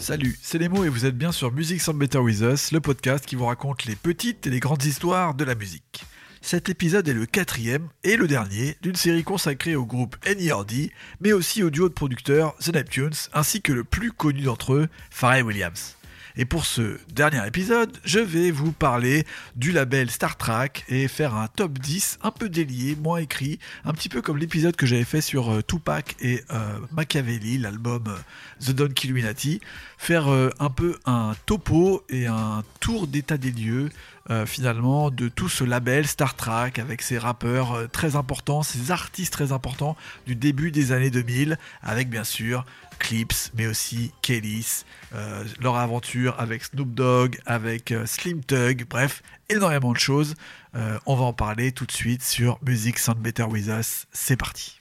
Salut, c'est Nemo et vous êtes bien sur Music Sound Better With Us, le podcast qui vous raconte les petites et les grandes histoires de la musique. Cet épisode est le quatrième et le dernier d'une série consacrée au groupe NERD, mais aussi au duo de producteurs The Neptunes, ainsi que le plus connu d'entre eux, Pharrell Williams. Et pour ce dernier épisode, je vais vous parler du label Star Trek et faire un top 10 un peu délié, moins écrit, un petit peu comme l'épisode que j'avais fait sur euh, Tupac et euh, Machiavelli, l'album euh, The Don Illuminati. Faire un peu un topo et un tour d'état des lieux finalement de tout ce label Star Trek avec ses rappeurs très importants, ses artistes très importants du début des années 2000 avec bien sûr Clips, mais aussi Kellys, leur aventure avec Snoop Dogg, avec euh, Slim Tug, bref, énormément de choses. Euh, on va en parler tout de suite sur Music Sound Better With Us. C'est parti.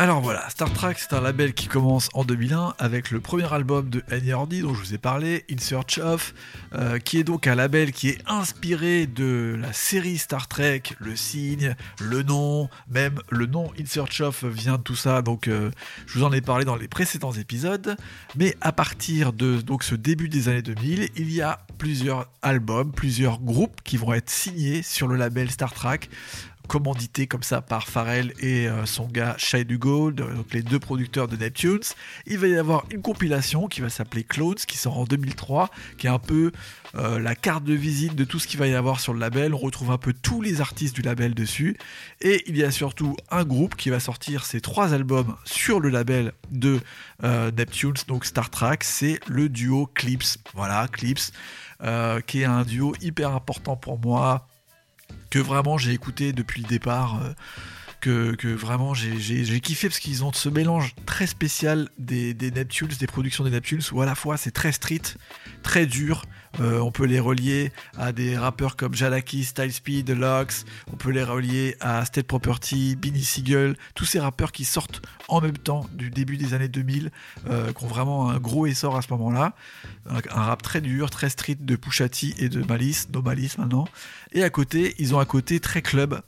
Alors voilà, Star Trek c'est un label qui commence en 2001 avec le premier album de NERD dont je vous ai parlé, In Search of, euh, qui est donc un label qui est inspiré de la série Star Trek, le signe, le nom, même le nom In Search of vient de tout ça, donc euh, je vous en ai parlé dans les précédents épisodes. Mais à partir de ce début des années 2000, il y a plusieurs albums, plusieurs groupes qui vont être signés sur le label Star Trek commandité comme ça par Pharrell et euh, son gars Shai Dugo, donc les deux producteurs de Neptunes. Il va y avoir une compilation qui va s'appeler Clones, qui sort en 2003, qui est un peu euh, la carte de visite de tout ce qu'il va y avoir sur le label. On retrouve un peu tous les artistes du label dessus. Et il y a surtout un groupe qui va sortir ses trois albums sur le label de euh, Neptunes, donc Star Trek. C'est le duo Clips. Voilà, Clips. qui est un duo hyper important pour moi, que vraiment j'ai écouté depuis le départ. Que, vraiment j'ai kiffé parce qu'ils ont ce mélange très spécial des, Neptunes, des productions des Neptunes, où à la fois c'est très street, très dur. Euh, on peut les relier à des rappeurs comme Jalaki, Style Speed, Lux, on peut les relier à State Property, Benny Siegel, tous ces rappeurs qui sortent en même temps du début des années 2000, euh, qui ont vraiment un gros essor à ce moment-là. Un, rap très dur, très street de Pusha et de Malice, No Malice maintenant. Et à côté, ils ont un côté très club.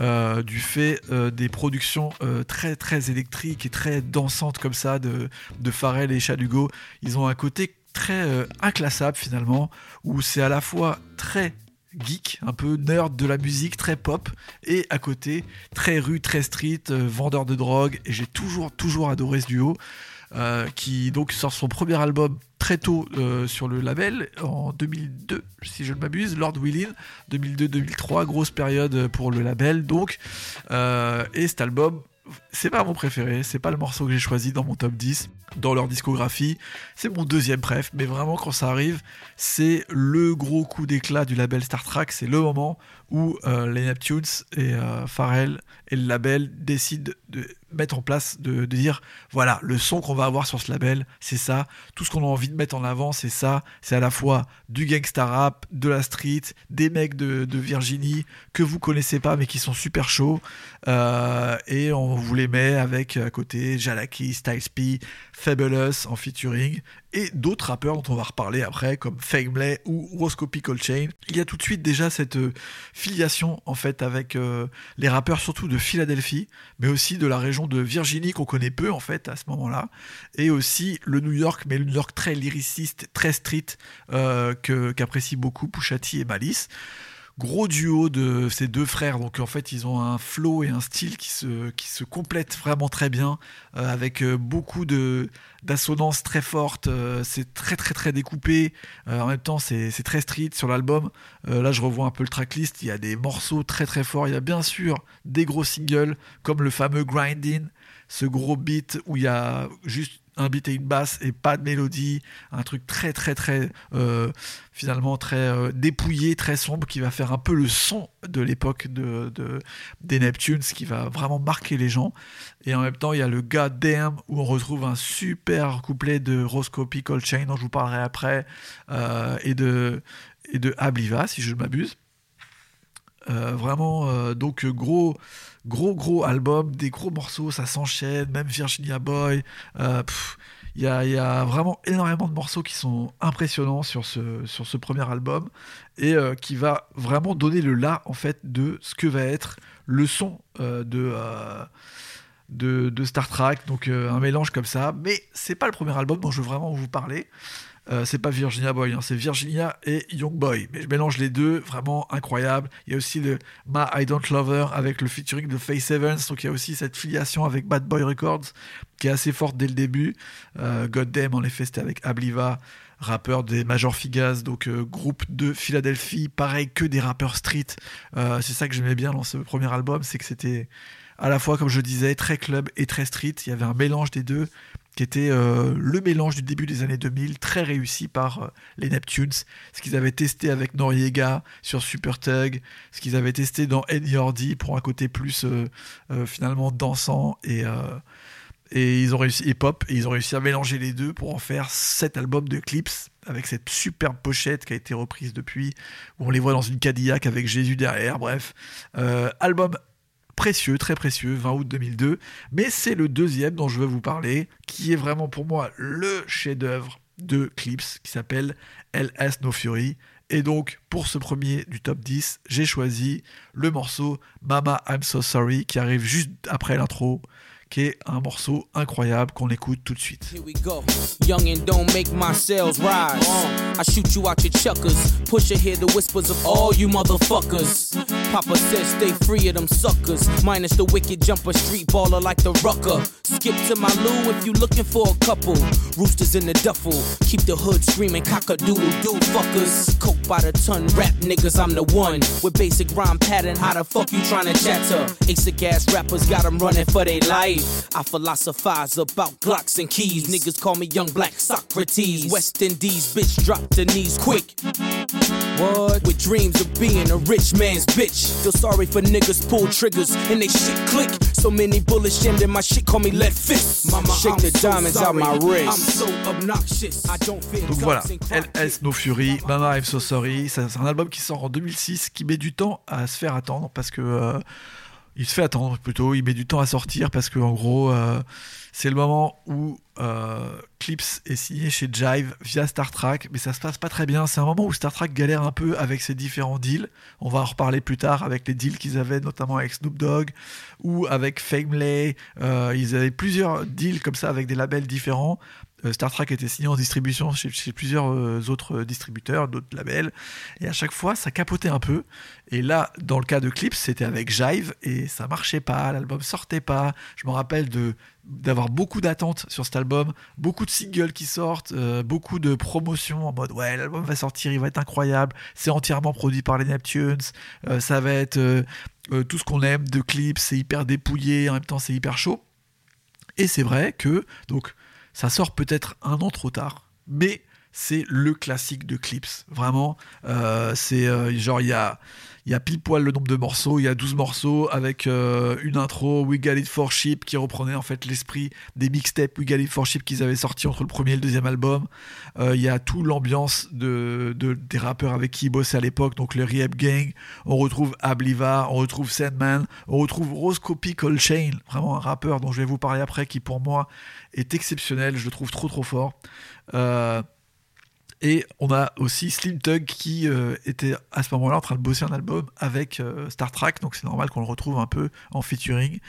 Euh, du fait euh, des productions euh, très très électriques et très dansantes comme ça de, de et Chadugo. Ils ont un côté très inclassable finalement, où c'est à la fois très geek, un peu nerd de la musique, très pop, et à côté très rue, très street, vendeur de drogue. Et j'ai toujours toujours adoré ce duo. Qui donc sort son premier album très tôt euh, sur le label en 2002 si je ne m'abuse Lord Willin 2002-2003 grosse période pour le label donc euh, et cet album c'est pas mon préféré, c'est pas le morceau que j'ai choisi dans mon top 10 dans leur discographie, c'est mon deuxième préf, mais vraiment quand ça arrive, c'est le gros coup d'éclat du label Star Trek, c'est le moment où euh, les Neptunes et Pharrell et le label décident de mettre en place, de, dire voilà, le son qu'on va avoir sur ce label, c'est ça, tout ce qu'on a envie de mettre en avant, c'est ça, c'est à la fois du gangsta rap, de la street, des mecs de, Virginie que vous connaissez pas mais qui sont super chauds, euh, et on vous les met avec à côté Jalaki, Styles Fabulous en featuring, et d'autres rappeurs dont on va reparler après, comme Famely ou Roscoe Chain. Il y a tout de suite déjà cette euh, filiation en fait avec euh, les rappeurs surtout de Philadelphie, mais aussi de la région de Virginie qu'on connaît peu en fait à ce moment-là, et aussi le New York, mais le New York très lyriciste, très street, euh, qu'apprécient beaucoup Pushati et Malice gros duo de ces deux frères. Donc en fait, ils ont un flow et un style qui se, qui se complètent vraiment très bien, euh, avec euh, beaucoup de d'assonances très fortes. Euh, c'est très très très découpé. en même temps, c'est très street sur l'album. là, je revois un peu le tracklist. Il y a des morceaux très très forts. Il y a bien sûr des gros singles comme le fameux Grinding, ce gros beat où il y a juste un beat et une basse et pas de mélodie, un truc très très très euh, finalement très euh, dépouillé, très sombre qui va faire un peu le son de l'époque de, des Neptunes qui va vraiment marquer les gens. Et en même temps, il y a le Damn où on retrouve un super couplet de Roscoe Chain dont je vous parlerai après euh, et de et de Abliva si je ne m'abuse. Vraiment donc gros gros gros album, des gros morceaux, ça s'enchaîne, même Virginia Boy. Euh, il y, a, vraiment énormément de morceaux qui sont impressionnants sur ce, sur ce premier album et euh, qui va vraiment donner le là en fait de ce que va être le son euh, de de, Star Trek, donc un mélange comme ça. Mais c'est pas le premier album dont je veux vraiment vous parler. Euh, c'est pas Virginia Boy, hein, c'est Virginia et Young Boy. Mais je mélange les deux, vraiment incroyable. Il y a aussi le Ma I Don't Love Her avec le featuring de Face Evans. Donc il y a aussi cette filiation avec Bad Boy Records qui est assez forte dès le début. Euh, God Damn, en effet, c'était avec Abliva, rappeur des Major Figas, donc euh, groupe de Philadelphie. Pareil que des rappeurs street. c'est ça que j'aimais bien dans ce premier album, c'est que c'était à la fois, comme je disais, très club et très street. Il y avait un mélange des deux qui était euh, le mélange du début des années 2000, très réussi par euh, les Neptunes, ce qu'ils avaient testé avec Noriega sur Super Tug, ce qu'ils avaient testé dans Eddie pour un côté plus euh, finalement dansant et, et ils ont réussi et pop ils ont réussi à mélanger les deux pour en faire cet album de clips avec cette superbe pochette qui a été reprise depuis où on les voit dans une Cadillac avec Jésus derrière bref. Album précieux, très précieux, 20 août 2002. Mais c'est le deuxième dont je veux vous parler, qui est vraiment pour moi le chef-d'œuvre de Clips, qui s'appelle LS No Fury. Et donc, pour ce premier du top 10, j'ai choisi le morceau Mama I'm So Sorry, qui arrive juste après l'intro qui est un morceau incroyable qu'on écoute tout de suite. Here we go. Young and don't make my rise. I shoot you out your chuckers. Push hear the whispers of all you motherfuckers. Papa says stay free of them suckers. Minus the wicked jumper street baller like the rucker. Skip to my loo if you looking for a couple. Roosters in the duffel. Keep the hood screaming cock a doodle doo fuckers. Coke by the ton, rap niggas, I'm the one. With basic rhyme pattern, how the fuck you trying to chatter? Of gas rappers got them running for their life. I philosophize about Glocks and keys. Niggas call me Young Black Socrates. West Indies, bitch, drop the knees quick. What? With dreams of being a rich man's bitch. Feel sorry for niggas pull triggers and they shit click. So many bullets jammed in my shit, call me lead fist. Mama, Shake I'm the so diamonds sorry. out my wrist. I'm so obnoxious. I don't feel Donc voilà, LS No Fury, Mama I'm So Sorry. C'est un album qui sort en 2006 qui met du temps à se faire attendre parce que. Euh, il se fait attendre plutôt, il met du temps à sortir parce que en gros euh, c'est le moment où euh, Clips est signé chez Jive via Star Trek, mais ça se passe pas très bien. C'est un moment où Star Trek galère un peu avec ses différents deals. On va en reparler plus tard avec les deals qu'ils avaient notamment avec Snoop Dogg ou avec Family. Euh, ils avaient plusieurs deals comme ça avec des labels différents. Euh, Star Trek était signé en distribution chez, plusieurs euh, autres distributeurs, d'autres labels, et à chaque fois ça capotait un peu. Et là, dans le cas de Clips, c'était avec Jive et ça marchait pas, l'album sortait pas. Je me rappelle d'avoir beaucoup d'attentes sur cet album, beaucoup de singles qui sortent, euh, beaucoup de promotions en mode ouais l'album va sortir, il va être incroyable, c'est entièrement produit par les Neptunes, ça va être tout ce qu'on aime de clips, c'est hyper dépouillé, en même temps c'est hyper chaud. Et c'est vrai que donc ça sort peut-être un an trop tard, mais c'est le classique de Clips. Vraiment, euh, c'est euh, genre il y a, y a pile poil le nombre de morceaux, il y a 12 morceaux avec euh, une intro We Got It For Ship qui reprenait en fait l'esprit des mixtapes We Got It For Ship qu'ils avaient sortis entre le premier et le deuxième album. Il y a tout l'ambiance de, des rappeurs avec qui ils bossaient à l'époque, donc le Rehab Gang. On retrouve Abliva, on retrouve Sandman, on retrouve Roscopy Chain, vraiment un rappeur dont je vais vous parler après qui pour moi est exceptionnel, je le trouve trop trop fort. Euh, et on a aussi Slim Tug qui euh, était à ce moment-là en train de bosser un album avec euh, Star Trek, donc c'est normal qu'on le retrouve un peu en featuring.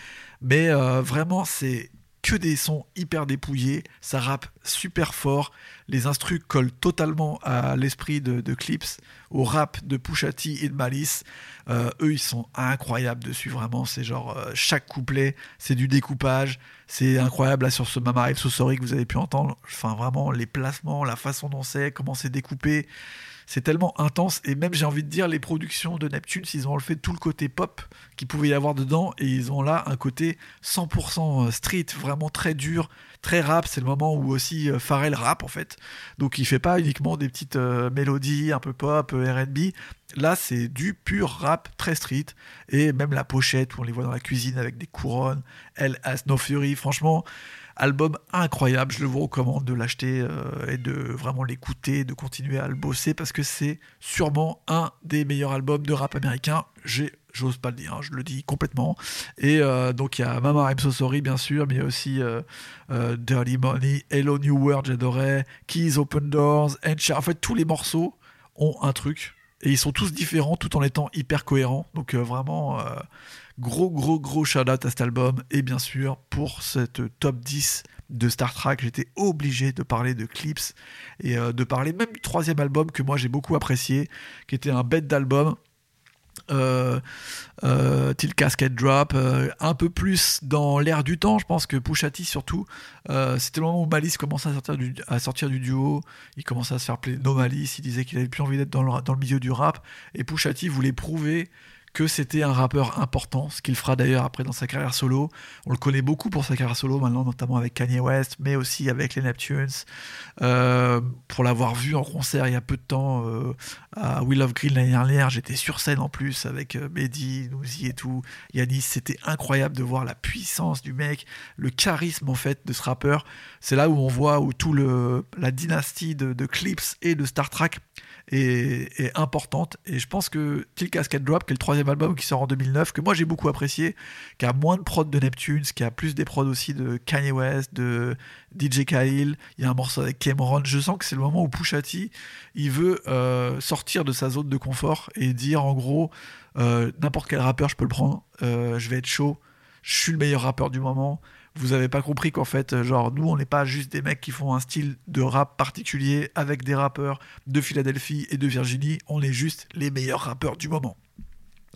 Mais vraiment, c'est que des sons hyper dépouillés, ça rappe super fort, les instrus collent totalement à l'esprit de, Clips, au rap de Pushati et de Malice. eux, ils sont incroyables dessus, vraiment. C'est genre chaque couplet, c'est du découpage, c'est incroyable là sur ce Mama So Sorry que vous avez pu entendre. Enfin, vraiment, les placements, la façon dont c'est, comment c'est découpé. C'est tellement intense. Et même, j'ai envie de dire, les productions de Neptune, ils ont fait tout le côté pop qu'il pouvait y avoir dedans. Et ils ont là un côté 100% euh, street, vraiment très dur, très rap. C'est le moment où aussi euh, Pharrell rap, en fait. Donc, il fait pas uniquement des petites euh, mélodies un peu pop, RB. Là, c'est du pur rap très street. Et même la pochette où on les voit dans la cuisine avec des couronnes. Elle has no fury. Franchement, album incroyable. Je le vous recommande de l'acheter euh, et de vraiment l'écouter, de continuer à le bosser parce que c'est sûrement un des meilleurs albums de rap américain. J'ai j'ose pas le dire, hein, je le dis complètement. Et euh, donc il y a Mama I'm So bien sûr, mais aussi euh, Dirty Money, Hello New World, j'adorais, Keys Open Doors, and En fait, tous les morceaux ont un truc et ils sont tous différents tout en étant hyper cohérents. Donc euh, vraiment, Gros, gros, gros shout-out à cet album. Et bien sûr, pour cette top 10 de Star Trek, j'étais obligé de parler de Clips et euh, de parler même du troisième album que moi j'ai beaucoup apprécié, qui était un bête d'album euh, euh, Till Casket Drop, euh, un peu plus dans l'air du temps. Je pense que Pushati surtout, euh, c'était le moment où Malice commençait à sortir du, à sortir du duo. Il commençait à se faire plaisir. No Malice, il disait qu'il avait plus envie d'être dans le, dans le milieu du rap. Et Pushati voulait prouver que c'était un rappeur important, ce qu'il fera d'ailleurs après dans sa carrière solo. On le connaît beaucoup pour sa carrière solo maintenant, notamment avec Kanye West, mais aussi avec les Neptunes. Euh, pour l'avoir vu en concert il y a peu de temps euh, à Will of Green l'année dernière, j'étais sur scène en plus avec euh, Mehdi, Nouzi et tout. Yanis, c'était incroyable de voir la puissance du mec, le charisme en fait de ce rappeur. C'est là où on voit où tout le la dynastie de, de Clips et de Star Trek est, importante. Et je pense que Till Cascade Drop, qui est le troisième album qui sort en 2009, que moi j'ai beaucoup apprécié, qui a moins de prod de Neptunes, qui a plus des prods aussi de Kanye West, de DJ Khalil. Il y a un morceau avec Cameron. Je sens que c'est le moment où Pusha T, il veut euh, sortir de sa zone de confort et dire en gros, euh, n'importe quel rappeur, je peux le prendre, euh, je vais être chaud, je suis le meilleur rappeur du moment vous avez pas compris qu'en fait, euh, genre, nous, on n'est pas juste des mecs qui font un style de rap particulier avec des rappeurs de Philadelphie et de Virginie, on est juste les meilleurs rappeurs du moment.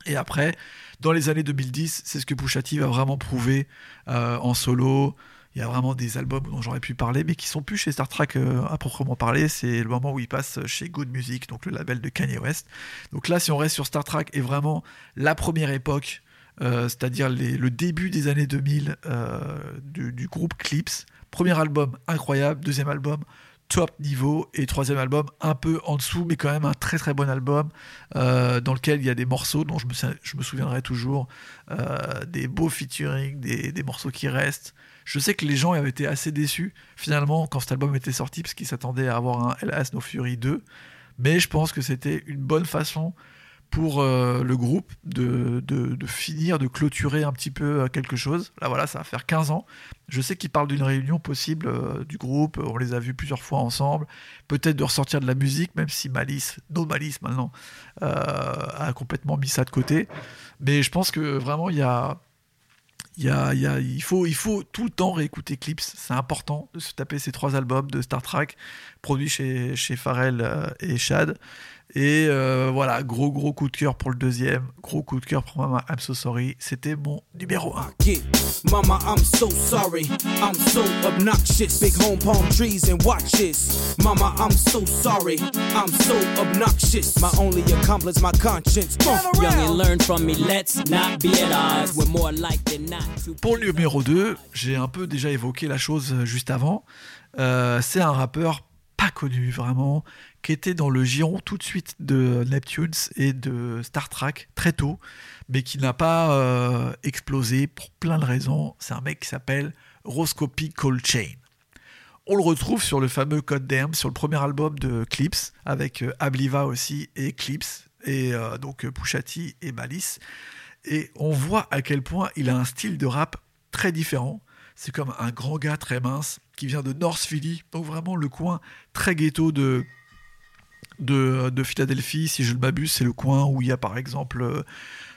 Et après, dans les années 2010, c'est ce que Pusha va vraiment prouver euh, en solo. Il y a vraiment des albums dont j'aurais pu parler, mais qui sont plus chez Star Trek euh, à proprement parler. C'est le moment où il passe chez Good Music, donc le label de Kanye West. Donc là, si on reste sur Star Trek, est vraiment la première époque euh, c'est-à-dire le début des années 2000 euh, du, groupe Clips. Premier album incroyable, deuxième album top niveau et troisième album un peu en dessous mais quand même un très très bon album euh, dans lequel il y a des morceaux dont je me, souviendrai toujours des beaux featuring des, des, morceaux qui restent je sais que les gens avaient été assez déçus finalement quand cet album était sorti parce qu'ils s'attendaient à avoir un LS No Fury 2 mais je pense que c'était une bonne façon pour euh, le groupe de, finir, de clôturer un petit peu euh, quelque chose. Là voilà, ça va faire 15 ans. Je sais qu'ils parlent d'une réunion possible euh, du groupe, on les a vus plusieurs fois ensemble, peut-être de ressortir de la musique, même si Malice, nos Malice maintenant, a complètement mis ça de côté. Mais je pense que vraiment, il y a... Il, y a, il, faut, il faut tout le temps réécouter Clips. C'est important de se taper ces trois albums de Star Trek produits chez, chez Pharrell et Chad. Et euh, voilà, gros gros coup de cœur pour le deuxième, gros coup de cœur pour Mama I'm So Sorry, c'était mon numéro 1. Mama I'm so sorry, I'm so obnoxious, big home palm trees and watch this. Mama I'm so sorry, I'm so obnoxious, my only accomplice my conscience. Young and learn from me, let's not be at odds, we're more like than not. Pour le numéro 2, j'ai un peu déjà évoqué la chose juste avant, euh, c'est un rappeur pas connu vraiment, qui était dans le giron tout de suite de Neptunes et de Star Trek très tôt, mais qui n'a pas euh, explosé pour plein de raisons. C'est un mec qui s'appelle Roscopy Cold Chain. On le retrouve sur le fameux Code Damn, sur le premier album de Clips, avec euh, Abliva aussi et Clips, et euh, donc Pushati et Malice. Et on voit à quel point il a un style de rap très différent. C'est comme un grand gars très mince qui vient de North Philly, donc vraiment le coin très ghetto de de, Philadelphie, si je ne m'abuse, c'est le coin où il y a par exemple euh,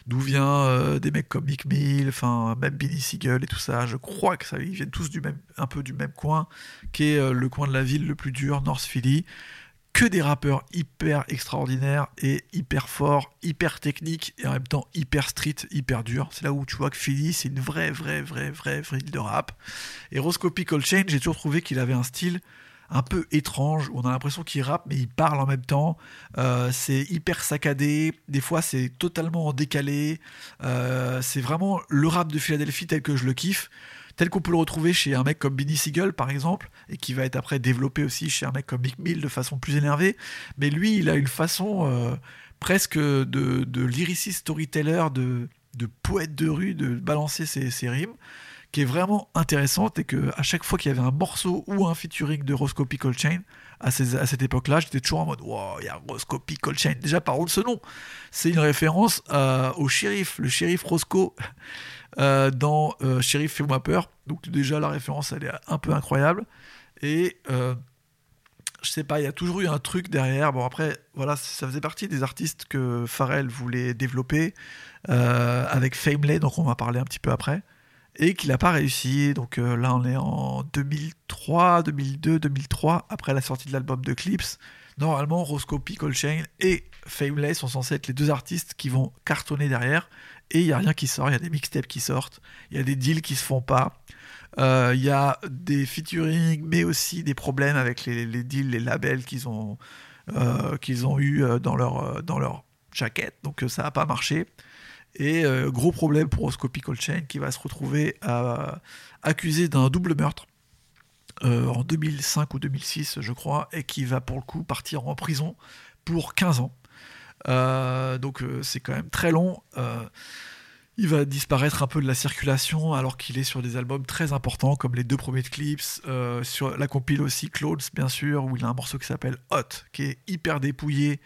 d'où vient euh, des mecs comme Mick Mill, enfin même Billy Siegel et tout ça. Je crois que ça, ils viennent tous un peu du même coin, qui est euh, le coin de la ville le plus dur, North Philly. Que des rappeurs hyper extraordinaires et hyper forts, hyper techniques et en même temps hyper street, hyper dur. C'est là où tu vois que Philly, c'est une vraie, vraie, vraie, vraie, ville de rap. Et Roscoe Chain, j'ai toujours trouvé qu'il avait un style un peu étrange, on a l'impression qu'il rappe, mais il parle en même temps. Euh, c'est hyper saccadé, des fois c'est totalement décalé. Euh, c'est vraiment le rap de Philadelphie tel que je le kiffe, tel qu'on peut le retrouver chez un mec comme Benny Siegel par exemple, et qui va être après développé aussi chez un mec comme Mick Mill de façon plus énervée. Mais lui, il a une façon euh, presque de, de lyriciste storyteller, de, de poète de rue, de balancer ses rimes qui est vraiment intéressante et que à chaque fois qu'il y avait un morceau ou un featuring de Roscoe Chain à, à cette époque-là, j'étais toujours en mode wow, il y a Roscoe Chain. Déjà, par de ce nom, c'est une référence euh, au shérif, le shérif Roscoe euh, dans euh, Shérif Fais-moi peur. Donc, déjà, la référence, elle est un peu incroyable. Et je sais pas, il y a toujours eu un truc derrière. Bon, après, voilà, ça faisait partie des artistes que Pharrell voulait développer euh, avec Famely, donc on va parler un petit peu après, et qu'il n'a pas réussi. Donc euh, là, on est en 2003, 2002, 2003, après la sortie de l'album de Clips. Normalement, Roscoe Chain et Famely sont censés être les deux artistes qui vont cartonner derrière, et il n'y a rien qui sort. Il y a des mixtapes qui sortent, il y a des deals qui se font pas. Euh, il y a des featuring, mais aussi des problèmes avec les, deals, les labels qu'ils ont, euh, qu'ils ont eu dans leur, dans leur jaquette. Donc ça n'a pas marché. Et gros problème pour Oscopy Chain qui va se retrouver accusé d'un double meurtre en 2005 ou 2006, je crois, et qui va pour le coup partir en prison pour 15 ans. donc c'est quand même très long il va disparaître un peu de la circulation alors qu'il est sur des albums très importants comme les deux premiers Clips, euh, sur la compile aussi Clothes bien sûr, où il a un morceau qui s'appelle Hot, qui est hyper dépouillé,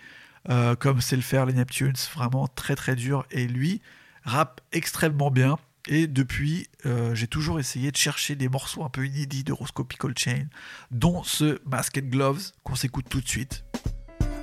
euh, comme c'est le faire les Neptunes, vraiment très très dur, et lui rappe extrêmement bien. Et depuis, euh, j'ai toujours essayé de chercher des morceaux un peu inédits de Roscoe Chain, dont ce Masked Gloves qu'on s'écoute tout de suite.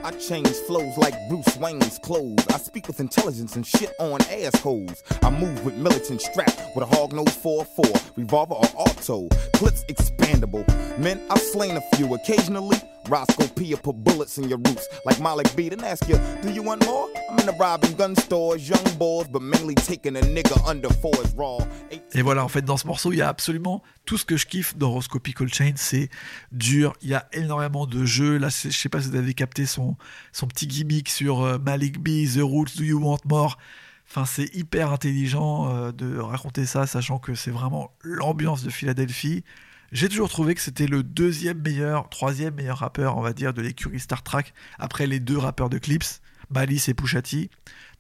I change flows like Bruce Wayne's clothes. I speak with intelligence and shit on assholes. I move with militant strap with a hog nose 4-4, revolver or auto. Clips expandable. Men, I've slain a few occasionally. Roscoe P put bullets in your roots like Malik ask you, do you want more? I'm in robbing gun stores, young boys, but mainly taking a nigga under four is raw. Et voilà, en fait, dans ce morceau, il y a absolument tout ce que je kiffe dans Roscoe Pickle Chain. C'est dur, il y a énormément de jeux. Là, je sais pas si vous avez capté son, son petit gimmick sur euh, Malik B, The Roots, Do You Want More? Enfin, c'est hyper intelligent euh, de raconter ça, sachant que c'est vraiment l'ambiance de Philadelphie. J'ai toujours trouvé que c'était le deuxième meilleur, troisième meilleur rappeur, on va dire, de l'écurie Star Trek, après les deux rappeurs de Clips, Malice et Pushati.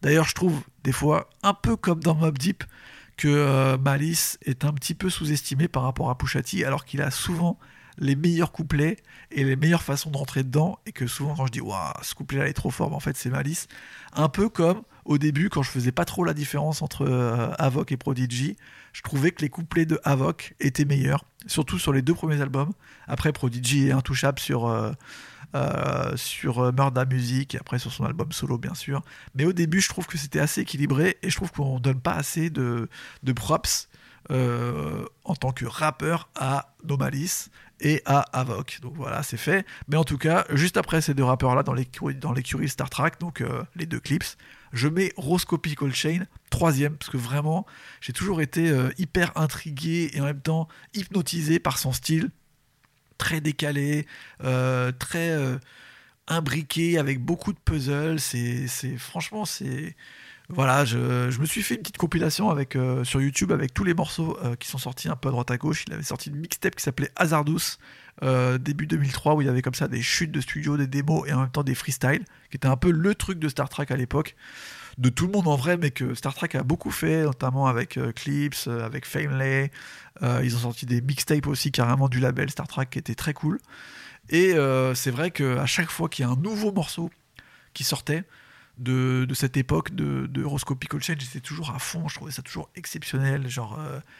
D'ailleurs, je trouve des fois, un peu comme dans Mob Deep, que euh, Malice est un petit peu sous-estimé par rapport à Pushati, alors qu'il a souvent les meilleurs couplets et les meilleures façons de rentrer dedans, et que souvent quand je dis waouh, ce couplet-là est trop fort, en fait c'est Malice. Un peu comme au début, quand je faisais pas trop la différence entre euh, et Prodigy, je trouvais que les couplets de Avoc étaient meilleurs, surtout sur les deux premiers albums. Après, Prodigy est intouchable sur, euh, euh, sur Murda Music, et après sur son album solo, bien sûr. Mais au début, je trouve que c'était assez équilibré, et je trouve qu'on donne pas assez de, de props en tant que rappeur à Nomalis et à Avoc. Donc voilà, c'est fait. Mais en tout cas, juste après ces deux rappeurs-là dans l'écurie Star Trek, donc les deux clips, je mets Roscopy Chain troisième, parce que vraiment, j'ai toujours été euh, hyper intrigué et en même temps hypnotisé par son style, très décalé, euh, très euh, imbriqué, avec beaucoup de puzzles. C'est, franchement, c'est voilà, je, me suis fait une petite compilation avec, sur YouTube avec tous les morceaux qui sont sortis un peu à droite à gauche. Il avait sorti une mixtape qui s'appelait Hazardous début 2003 où il y avait comme ça des chutes de studio, des démos et en même temps des freestyles, qui était un peu le truc de Star Trek à l'époque de tout le monde en vrai, mais que Star Trek a beaucoup fait, notamment avec euh, Clips, euh, avec Famely. Euh, ils ont sorti des mixtapes aussi carrément du label Star Trek qui était très cool. Et c'est vrai qu'à chaque fois qu'il y a un nouveau morceau qui sortait de, cette époque de, de Roscoe Chain, j'étais toujours à fond, je trouvais ça toujours exceptionnel. Genre,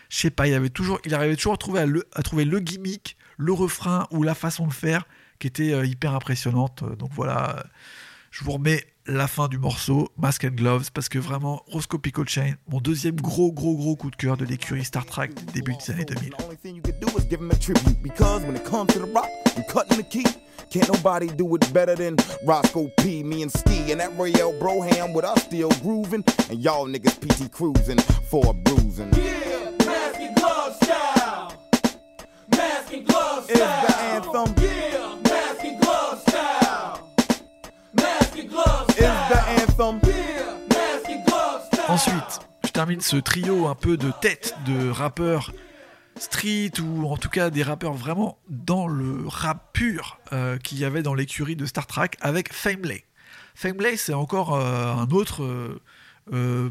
je sais pas, il, avait toujours, il arrivait toujours à trouver, à, trouver le gimmick, le refrain ou la façon de faire qui était hyper impressionnante. Donc voilà, je vous remets la fin du morceau, Mask and Gloves, parce que vraiment, Roscoe Chain, mon deuxième gros, gros, gros coup de cœur de l'écurie Star Trek début des années 2000. Can't nobody do it better than Roscoe P, me and Ski, and that Royale Broham with us still grooving, and y'all niggas PT cruising for a bruising. Yeah, mask and glove style. Mask and glove style. Is the anthem. Yeah, Ensuite, je termine ce trio un peu de tête de rappeurs street ou en tout cas des rappeurs vraiment dans le rap pur euh, qu'il y avait dans l'écurie de Star Trek avec Famely. Famely, c'est encore euh, un autre, euh,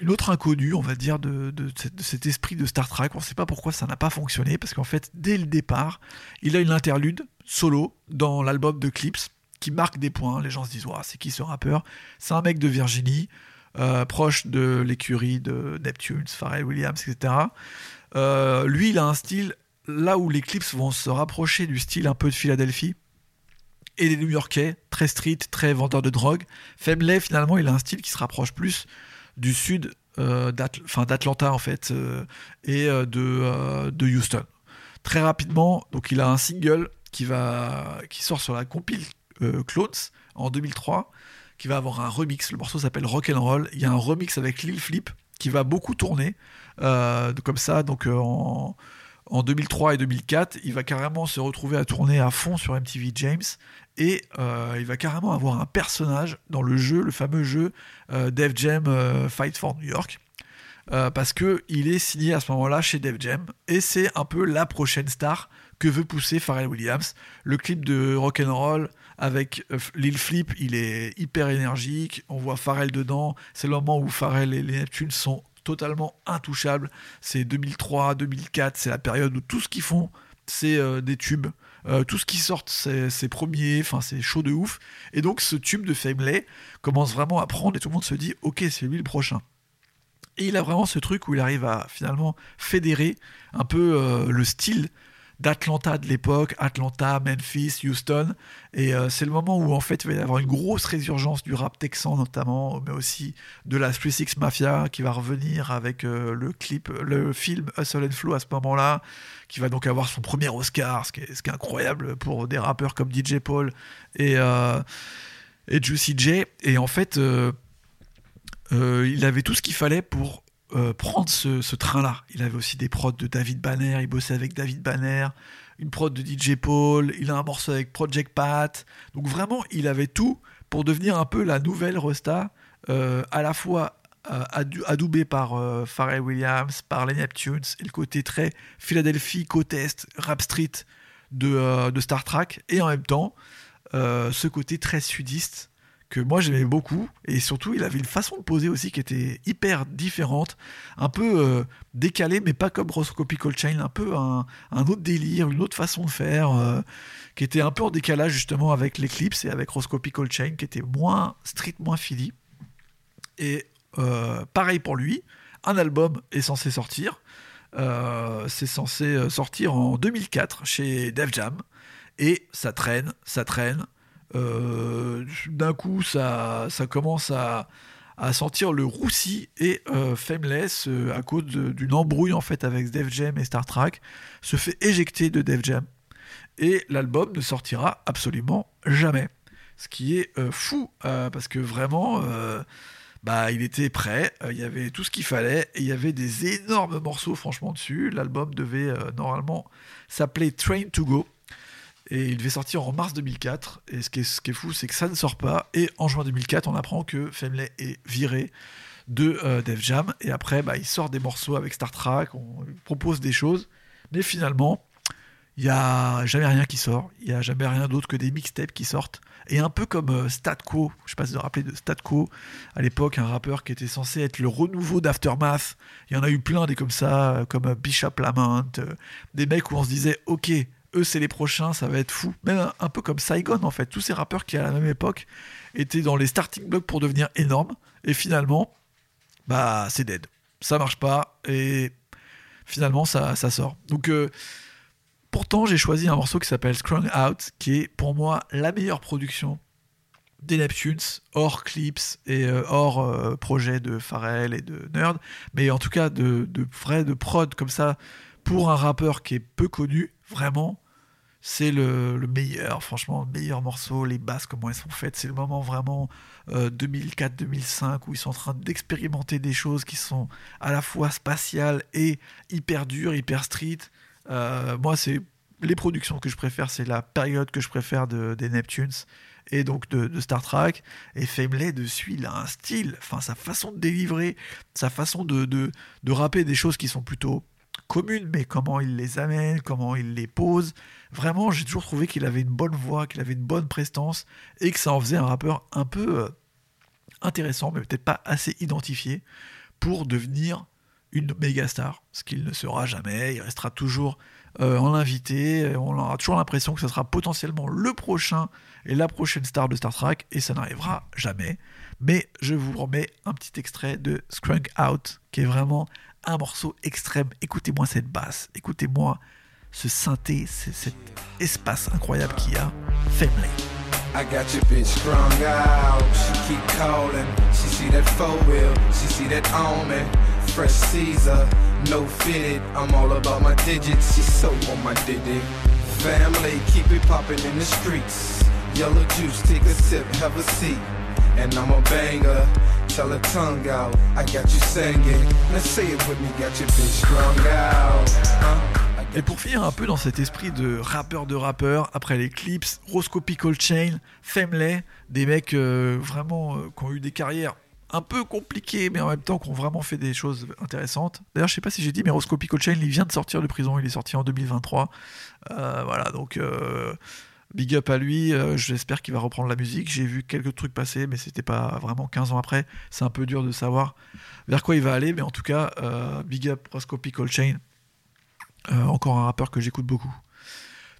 une autre inconnue, on va dire, de, de, cet esprit de Star Trek. On ne sait pas pourquoi ça n'a pas fonctionné parce qu'en fait, dès le départ, il a une interlude solo dans l'album de Clips qui marque des points. Les gens se disent c'est qui ce rappeur? C'est un mec de Virginie, euh, proche de l'écurie de Neptune, Pharrell Williams, etc. Euh, lui, il a un style là où les clips vont se rapprocher du style un peu de Philadelphie. et des New-Yorkais, très street, très vendeur de drogue. Femley, finalement, il a un style qui se rapproche plus du sud euh, d'Atlanta, en fait, euh, et de, de Houston. Très rapidement, donc il a un single qui, va, qui sort sur la compile Clones en 2003, qui va avoir un remix. Le morceau s'appelle Rock and Roll. Il y a un remix avec Lil Flip qui va beaucoup tourner, comme ça, donc en en 2003 et 2004, il va carrément se retrouver à tourner à fond sur MTV James et euh, il va carrément avoir un personnage dans le jeu, le fameux jeu euh, Def Jam euh, Fight for New York. parce que il est signé à ce moment-là chez Def Jam et c'est un peu la prochaine star que veut pousser Pharrell Williams. Le clip de Rock'n'Roll avec Lil Flip, il est hyper énergique. On voit Pharrell dedans. C'est le moment où Pharrell et les Neptunes sont totalement intouchable. C'est 2003, 2004, c'est la période où tout ce qu'ils font, c'est euh, des tubes. Euh, tout ce qui sort, c'est premier, enfin c'est chaud de ouf. Et donc ce tube de Family commence vraiment à prendre et tout le monde se dit ok c'est lui le prochain. Et il a vraiment ce truc où il arrive à finalement fédérer un peu euh, le style d'Atlanta de l'époque, Atlanta, Memphis, Houston. Et euh, c'est le moment où en fait il va y avoir une grosse résurgence du rap texan notamment, mais aussi de la 36 Mafia qui va revenir avec euh, le clip, le film Hustle and Flow à ce moment-là, qui va donc avoir son premier Oscar, ce qui est, incroyable pour des rappeurs comme DJ Paul et, euh, et Juicy J. Et en fait, il avait tout ce qu'il fallait pour euh, prendre ce, train-là. Il avait aussi des prods de David Banner, il bossait avec David Banner, une prod de DJ Paul, il a un morceau avec Project Pat. Donc vraiment, il avait tout pour devenir un peu la nouvelle Rosta, euh, à la fois euh, adoubé par Pharrell Williams, par les Neptunes, et le côté très Philadelphie, côte est, rap street de, de Star Trek, et en même temps, ce côté très sudiste que moi j'aimais beaucoup et surtout il avait une façon de poser aussi qui était hyper différente, un peu euh, décalée mais pas comme Roscopical Chain, un peu un, autre délire, une autre façon de faire euh, qui était un peu en décalage justement avec l'Eclipse et avec Roscopical Chain qui était moins street, moins Philly. Et euh, pareil pour lui, un album est censé sortir. c'est censé sortir en 2004 chez Def Jam et ça traîne, ça traîne. Euh, d'un coup, ça, commence à, sentir le roussi et euh, euh, à cause d'une embrouille en fait avec Def Jam et Star Trek, se fait éjecter de Def Jam. Et l'album ne sortira absolument jamais. Ce qui est fou, parce que vraiment, bah, il était prêt, il y avait tout ce qu'il fallait, il y avait des énormes morceaux franchement dessus. L'album devait normalement s'appeler Train to Go. Et il devait sortir en mars 2004. Et ce qui est, fou, c'est que ça ne sort pas. Et en juin 2004, on apprend que Femley est viré de euh, Def Jam. Et après, bah, il sort des morceaux avec Star Trek, on propose des choses. Mais finalement, il n'y a jamais rien qui sort. Il n'y a jamais rien d'autre que des mixtapes qui sortent. Et un peu comme euh, Statco, je ne sais pas si vous vous rappelez de Statco, à l'époque, un rappeur qui était censé être le renouveau d'Aftermath. Il y en a eu plein des comme ça, euh, comme Bishop Lamont, des mecs où on se disait, ok, eux c'est les prochains, ça va être fou. Même un, peu comme Saigon en fait, tous ces rappeurs qui à la même époque étaient dans les starting blocks pour devenir énormes, et finalement, bah c'est dead. Ça marche pas, et finalement ça, ça sort. Donc euh, pourtant j'ai choisi un morceau qui s'appelle Scrung Out, qui est pour moi la meilleure production des Neptunes, hors clips et euh, hors euh, projet de Pharrell et de Nerd, mais en tout cas de, de vrai de prod comme ça pour un rappeur qui est peu connu, vraiment, c'est le, meilleur, franchement, le meilleur morceau, les basses, comment elles sont faites. C'est le moment vraiment 2004-2005 euh, où ils sont en train d'expérimenter des choses qui sont à la fois spatiales et hyper dures, hyper street. Euh, moi, c'est les productions que je préfère, c'est la période que je préfère de, des Neptunes et donc de, Star Trek. Et Famely, dessus, il a un style, enfin, sa façon de délivrer, sa façon de, de rapper des choses qui sont plutôt communes, mais comment il les amène, comment il les pose. Vraiment, j'ai toujours trouvé qu'il avait une bonne voix, qu'il avait une bonne prestance et que ça en faisait un rappeur un peu euh, intéressant, mais peut-être pas assez identifié pour devenir une méga star, ce qu'il ne sera jamais. Il restera toujours euh, en invité. On aura toujours l'impression que ce sera potentiellement le prochain et la prochaine star de Star Trek, et ça n'arrivera jamais. Mais je vous remets un petit extrait de Scrunk Out, qui est vraiment un morceau extrême. Écoutez-moi cette basse, écoutez-moi ce synthé, cet espace incroyable qu'il y a. Family. I got your bitch strung out. She keep calling. She see that four wheel. She see that on me. Fresh Caesar, no fitted. I'm all about my digits. She so on my digit. Family, keep it popping in the streets. Yellow juice, take a sip, have a seat. Et pour finir un peu dans cet esprit de rappeur de rappeur, après les clips, Roscoe Cold Chain, Family, des mecs euh, vraiment euh, qui ont eu des carrières un peu compliquées, mais en même temps qui ont vraiment fait des choses intéressantes. D'ailleurs, je sais pas si j'ai dit, mais Roscoe Cold Chain, il vient de sortir de prison, il est sorti en 2023. Euh, voilà, donc big up à lui. J'espère qu'il va reprendre la musique. J'ai vu quelques trucs passer, mais c'était pas vraiment 15 ans après. C'est un peu dur de savoir vers quoi il va aller, mais en tout cas, big up Roscoe Cold Chain. Euh, encore un rappeur que j'écoute beaucoup.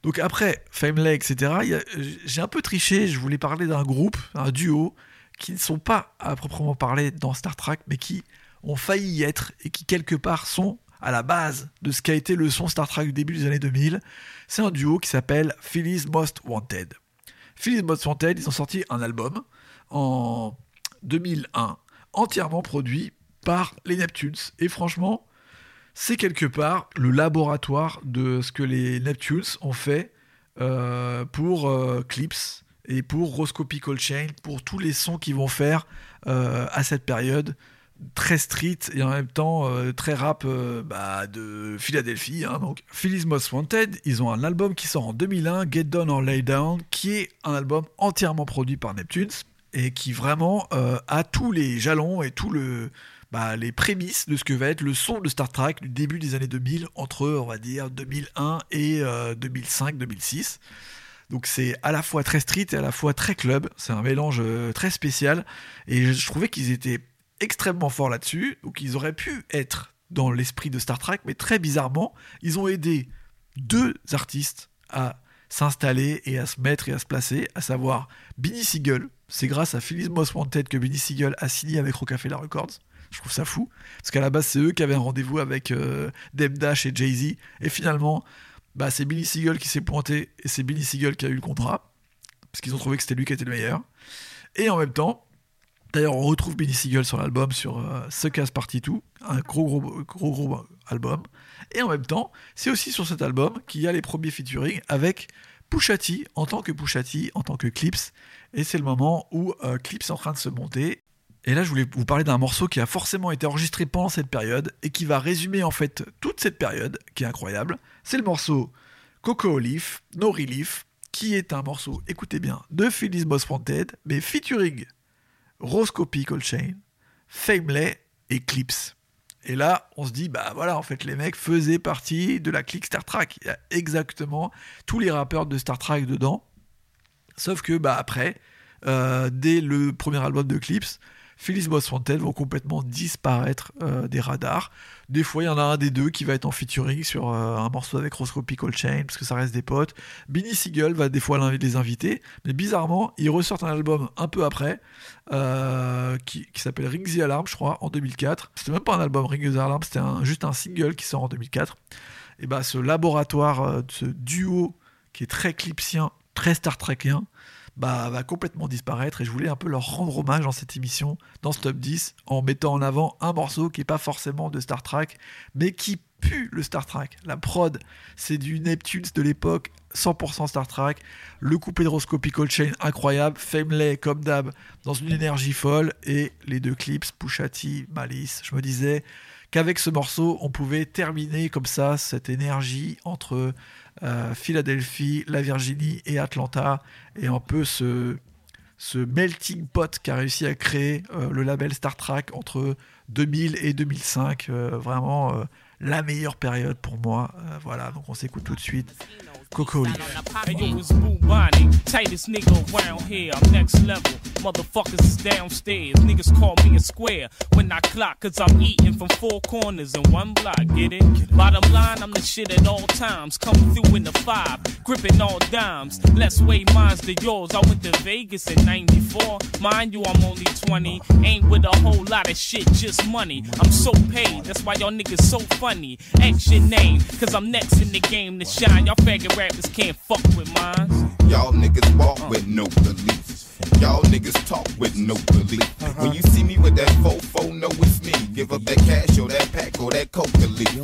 Donc après Family, etc., j'ai un peu triché, je voulais parler d'un groupe, un duo, qui ne sont pas à proprement parler dans Star Trek, mais qui ont failli y être et qui quelque part sont à la base de ce qu'a été le son Star Trek du début des années 2000. C'est un duo qui s'appelle Philly's Most Wanted. Philly's Most Wanted, ils ont sorti un album en 2001, entièrement produit par les Neptunes. Et franchement, c'est quelque part le laboratoire de ce que les Neptunes ont fait euh, pour euh, Clips et pour Roscopy Chain, pour tous les sons qu'ils vont faire euh, à cette période très street et en même temps très rap bah, de Philadelphie. Hein, donc, Most Wanted, ils ont un album qui sort en 2001, Get Down or Lay Down, qui est un album entièrement produit par Neptunes et qui vraiment a tous les jalons et tout le bah, les prémices de ce que va être le son de Star Trek du début des années 2000, entre, on va dire, 2001 et 2005-2006. Euh, Donc c'est à la fois très street et à la fois très club. C'est un mélange euh, très spécial. Et je trouvais qu'ils étaient extrêmement forts là-dessus. Donc ils auraient pu être dans l'esprit de Star Trek, mais très bizarrement, ils ont aidé deux artistes à s'installer et à se mettre et à se placer, à savoir Benny Siegel. C'est grâce à Phyllis Moss que Benny Siegel a signé avec Rockefeller Records. Je trouve ça fou. Parce qu'à la base, c'est eux qui avaient un rendez-vous avec euh, Dash et Jay-Z. Et finalement, bah, c'est Billy Siegel qui s'est pointé et c'est Billy Siegel qui a eu le contrat. Parce qu'ils ont trouvé que c'était lui qui était le meilleur. Et en même temps, d'ailleurs, on retrouve Billy Siegel sur l'album, sur euh, Suckers Party 2, un gros, gros, gros, gros album. Et en même temps, c'est aussi sur cet album qu'il y a les premiers featuring avec Pushati en tant que Pushati, en tant que Clips. Et c'est le moment où euh, Clips est en train de se monter et là, je voulais vous parler d'un morceau qui a forcément été enregistré pendant cette période et qui va résumer en fait toute cette période, qui est incroyable. C'est le morceau Coco Leaf, No Relief, qui est un morceau, écoutez bien, de Phyllis Boss mais featuring Roscopy Chain, Famely et Clips. Et là, on se dit, bah voilà, en fait, les mecs faisaient partie de la clique Star Trek. Il y a exactement tous les rappeurs de Star Trek dedans. Sauf que, bah après, euh, dès le premier album de Clips, Phyllis Boss vont complètement disparaître euh, des radars. Des fois, il y en a un des deux qui va être en featuring sur euh, un morceau avec Roscoe Chain, parce que ça reste des potes. Benny Siegel va des fois les inviter, mais bizarrement, ils ressortent un album un peu après, euh, qui, s'appelle Ring the Alarm, je crois, en 2004. C'était même pas un album Ring the Alarm, c'était juste un single qui sort en 2004. Et bah, ce laboratoire, ce duo qui est très clipsien, très Star Trekien, bah, va complètement disparaître et je voulais un peu leur rendre hommage dans cette émission, dans ce top 10, en mettant en avant un morceau qui n'est pas forcément de Star Trek, mais qui pue le Star Trek. La prod, c'est du Neptunes de l'époque, 100% Star Trek. Le coupé de Roscoe Chain, incroyable. Family, comme d'hab, dans une énergie folle. Et les deux clips, Pushati, Malice. Je me disais qu'avec ce morceau, on pouvait terminer comme ça cette énergie entre euh, Philadelphie, la Virginie et Atlanta, et un peu ce, melting pot qu'a réussi à créer euh, le label Star Trek entre 2000 et 2005. Euh, vraiment la meilleure période pour moi. voilà, donc on s'écoute tout de suite. Coco Leaf. Tightest nigga around here. I'm next level. Motherfuckers is downstairs. Niggas call me a square when I clock, cause I'm eating from four corners in one block. Get it? Bottom line, I'm the shit at all times. Come through in the five, gripping all dimes. Let's weigh mine's the yours. I went to Vegas in 94. Mind you, I'm only 20. Ain't with a whole lot of shit, just money. I'm so paid, that's why y'all niggas so funny. X your name, cause I'm next in the game to shine. Y'all faggot rappers can't fuck with mine. Y'all niggas walk with no beliefs. Y'all niggas talk with no belief. When you see me with that fofo, know it's me. Give up that cash or that pack or that coca leaf.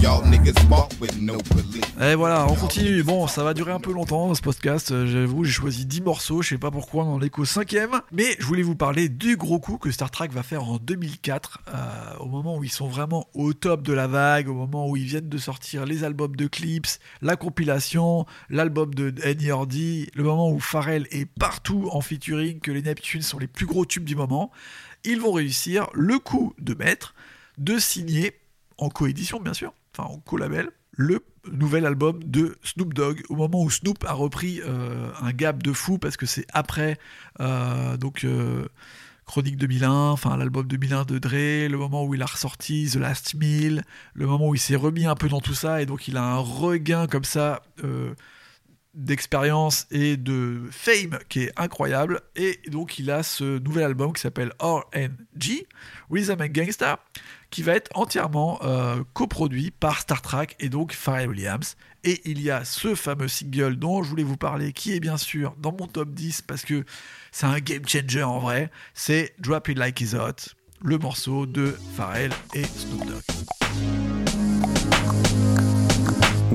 Y'all niggas walk with no belief. Et voilà, on continue. Bon, ça va durer un peu longtemps ce podcast. Euh, J'avoue, j'ai choisi 10 morceaux. Je sais pas pourquoi, on en est qu'au cinquième. Mais je voulais vous parler du gros coup que Star Trek va faire en 2004, euh, au moment où ils sont vraiment au top de la vague, au moment où ils viennent de sortir les albums de Clips, la compilation, l'album de NERD, le moment où Pharrell est partout en featuring, que les Neptunes sont les plus gros tubes du moment. Ils vont réussir le coup de maître de signer en coédition, bien sûr, enfin en co-label, le nouvel album de Snoop Dogg au moment où Snoop a repris euh, un gap de fou parce que c'est après euh, donc euh, Chronique 2001, enfin l'album 2001 de Dre, le moment où il a ressorti The Last Meal, le moment où il s'est remis un peu dans tout ça et donc il a un regain comme ça euh, d'expérience et de fame qui est incroyable. Et donc il a ce nouvel album qui s'appelle RNG Rhythm and Gangsta qui va être entièrement euh, coproduit par Star Trek et donc Pharrell Williams. Et il y a ce fameux single dont je voulais vous parler qui est bien sûr dans mon top 10 parce que c'est un game changer en vrai. C'est Drop It Like It's Hot le morceau de Pharrell et Snoop Dogg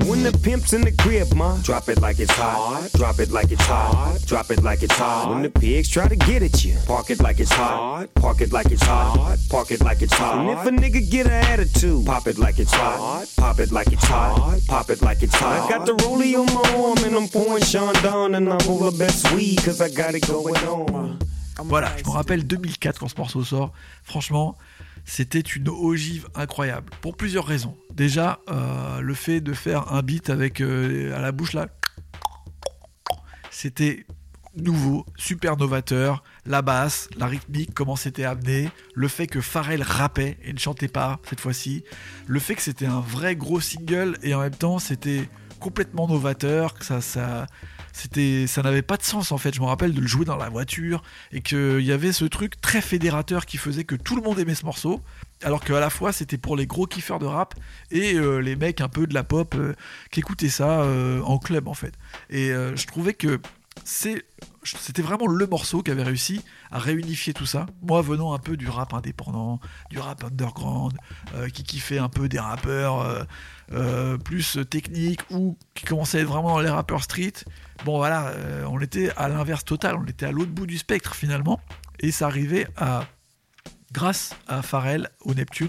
When the pimp's in the crib, ma, drop it like it's hot. Drop it like it's hot. Drop it like it's hot. When the pigs try to get at you, park it like it's hot. Park it like it's hot. Park it like it's hot. And if a nigga get an attitude, pop it like it's hot. Pop it like it's hot. Pop it like it's hot. I got the rollie on my arm and I'm pouring Sean down and I'm all the best weed cause I got it going on. Voilà, je me rappelle 2004 quand ce morceau sort. Franchement, c'était une ogive incroyable pour plusieurs raisons. Déjà, euh, le fait de faire un beat avec euh, à la bouche là, c'était nouveau, super novateur. La basse, la rythmique, comment c'était amené, le fait que Pharrell rappait et ne chantait pas cette fois-ci, le fait que c'était un vrai gros single et en même temps c'était complètement novateur, ça, ça, c'était, ça n'avait pas de sens en fait. Je me rappelle de le jouer dans la voiture et qu'il y avait ce truc très fédérateur qui faisait que tout le monde aimait ce morceau, alors qu'à la fois c'était pour les gros kiffeurs de rap et euh, les mecs un peu de la pop euh, qui écoutaient ça euh, en club en fait. Et je trouvais que c'était vraiment le morceau qui avait réussi à réunifier tout ça. Moi, venant un peu du rap indépendant, du rap underground, euh, qui kiffait un peu des rappeurs euh, euh, plus techniques ou qui commençaient à être vraiment les rappeurs street. Bon, voilà, on était à l'inverse total, on était à l'autre bout du spectre finalement, et ça arrivait à, grâce à Pharrell, aux Neptunes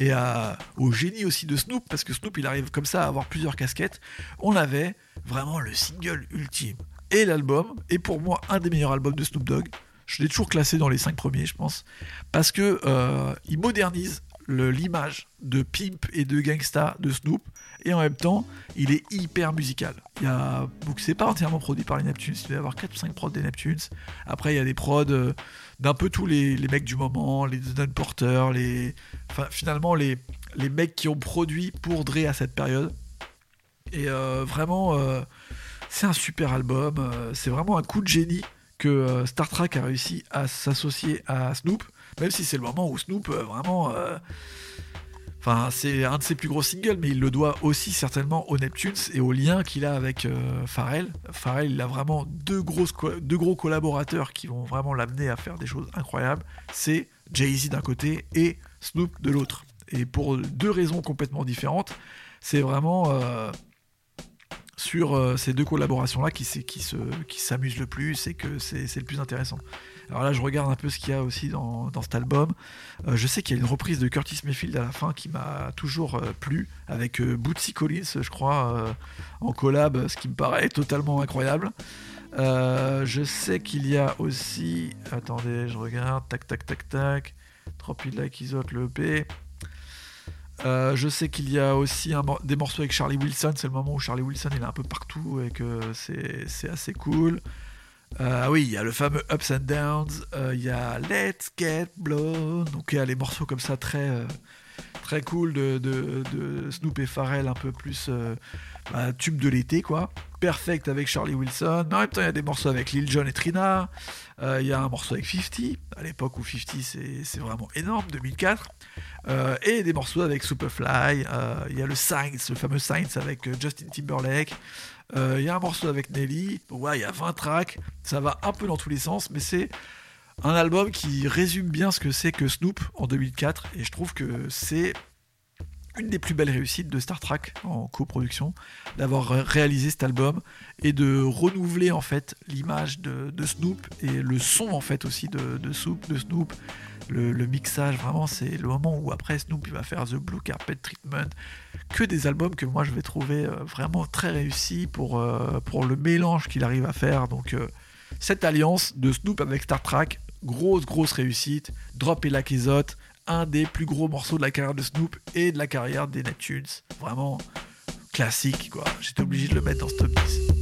et à- au génie aussi de Snoop, parce que Snoop il arrive comme ça à avoir plusieurs casquettes. On avait vraiment le single ultime et l'album, et pour moi un des meilleurs albums de Snoop Dogg. Je l'ai toujours classé dans les 5 premiers, je pense, parce que euh, il modernise l'image de pimp et de gangsta de Snoop, et en même temps, il est hyper musical. Il y a, pas entièrement produit par les Neptunes, il doit y avoir 4 ou 5 prods des Neptunes. Après, il y a des prods euh, d'un peu tous les, mecs du moment, les Don Porter, les, finalement les, les mecs qui ont produit pour Dre à cette période. Et euh, vraiment, c'est un super album. euh, c'est vraiment un coup de génie que euh, Star Trek a réussi à s'associer à Snoop, même si c'est le moment où Snoop euh, vraiment. Enfin, c'est un de ses plus gros singles, mais il le doit aussi certainement aux Neptunes et au lien qu'il a avec Pharrell. Pharrell, il a vraiment deux, gros collaborateurs qui vont vraiment l'amener à faire des choses incroyables. C'est Jay-Z d'un côté et Snoop de l'autre. Et pour deux raisons complètement différentes, c'est vraiment sur euh, ces deux collaborations-là qui, qui, qui s'amusent le plus et que c'est, le plus intéressant. Alors là, je regarde un peu ce qu'il y a aussi dans, cet album. Euh, je sais qu'il y a une reprise de Curtis Mayfield à la fin qui m'a toujours euh, plu, avec Bootsy Collins, je crois, en collab, ce qui me paraît totalement incroyable. Je sais qu'il y a aussi. Attendez, je regarde. Tac, tac, tac, tac. Drop It Like Is Hot, le EP. Euh, je sais qu'il y a aussi des morceaux avec Charlie Wilson. C'est le moment où Charlie Wilson il est un peu partout et que c'est assez cool. Euh, Ah oui, il y a le fameux Ups and Downs. euh, Il y a Let's Get Blown. Donc il y a les morceaux comme ça très très cool de, de, de Snoop et Pharrell, un peu plus euh, tube de l'été quoi. Perfect avec Charlie Wilson. Mais en même temps, il y a des morceaux avec Lil Jon et Trina. Euh, Il y a un morceau avec 50, à l'époque où 50 c'est vraiment énorme, 2004. Euh, et des morceaux avec Superfly. Il y a le Science, le fameux Science avec Justin Timberlake. Il y a un morceau avec Nelly. Ouais, il y a 20 tracks. Ça va un peu dans tous les sens, mais c'est un album qui résume bien ce que c'est que Snoop en 2004. Et je trouve que c'est une des plus belles réussites de Star Trek en coproduction, d'avoir réalisé cet album et de renouveler en fait l'image de, Snoop et le son en fait aussi de, de Snoop, de Snoop. Le, mixage, vraiment, c'est le moment où après Snoop va faire The Blue Carpet Treatment. Que des albums que moi je vais trouver euh, vraiment très réussis pour, euh, pour le mélange qu'il arrive à faire. Donc, euh, cette alliance de Snoop avec Star Trek, grosse, grosse réussite. Drop et Lakizote, un des plus gros morceaux de la carrière de Snoop et de la carrière des Neptunes. Vraiment classique, quoi. J'étais obligé de le mettre dans ce top 10.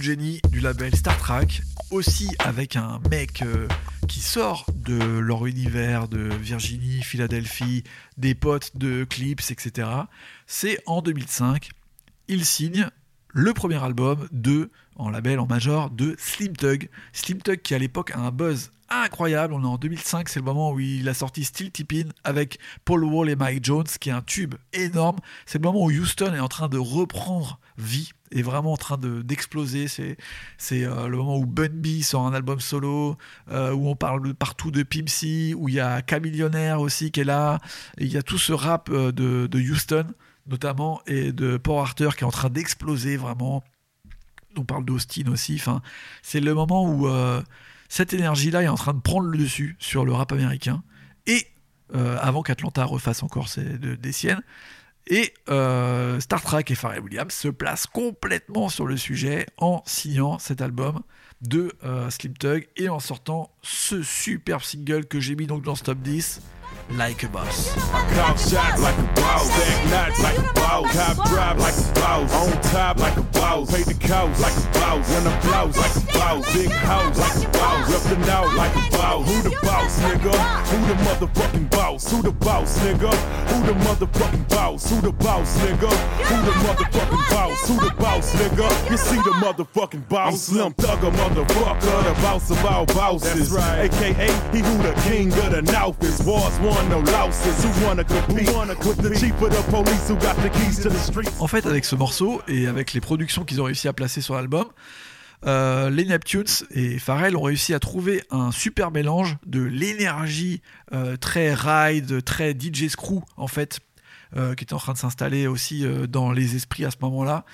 Génie du label Star Trek, aussi avec un mec euh, qui sort de leur univers de Virginie, Philadelphie, des potes de Clips, etc. C'est en 2005, il signe le premier album de, en label, en major, de Slim Tug. Slim Tug qui à l'époque a un buzz incroyable. On est en 2005, c'est le moment où il a sorti Still Tippin avec Paul Wall et Mike Jones, qui est un tube énorme. C'est le moment où Houston est en train de reprendre vie est vraiment en train d'exploser. c'est euh, le moment où Bun B sort un album solo, euh, où on parle partout de Pimp où il y a Camillionnaire aussi qui est là. Il y a tout ce rap euh, de, de, Houston, notamment, et de Port Arthur qui est en train d'exploser vraiment. On parle d'Austin aussi. Enfin, c'est le moment où cette énergie-là est en train de prendre le dessus sur le rap américain. Et avant qu'Atlanta refasse encore des siennes. Et euh, Star Trek et Pharrell Williams se placent complètement sur le sujet en signant cet album de euh, Slim Tug et en sortant ce superbe single que j'ai mis donc dans ce top 10 like a boss. I Call shots like a boss, back knots like a boss, top drive like a boss, on top like a boss, pay the cost like a boss, run the blouse like a boss, big house like a boss, rep the note like a boss. Who the boss, nigga? Who the motherfucking boss? Who the boss, nigga? Who the motherfucking boss? Who the boss, nigga? Who the motherfucking boss? Who the boss, nigga? You see the motherfucking boss, I'm Slim Thugger, motherfucker, the boss of all bosses, right. aka he who the king of the North is, wars one En fait, avec ce morceau et avec les productions qu'ils ont réussi à placer sur l'album, euh, les Neptunes et Pharrell ont réussi à trouver un super mélange de l'énergie euh, très ride, très DJ Screw en fait, euh, qui était en train de s'installer aussi dans les esprits à ce moment-là,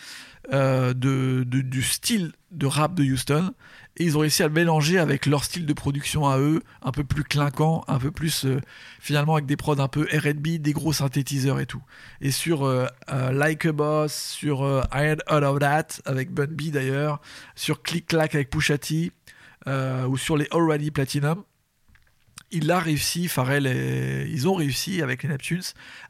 du style de rap de Houston et ils ont réussi à le mélanger avec leur style de production à eux, un peu plus clinquant, un peu plus euh, finalement avec des prods un peu R&B, des gros synthétiseurs et tout. Et sur euh, euh, Like a Boss, sur I Had All of That avec Bun B d'ailleurs, sur Click Clack avec Pusha T, ou sur les Already Platinum, il a réussi, Pharrell ils ont réussi avec les Neptunes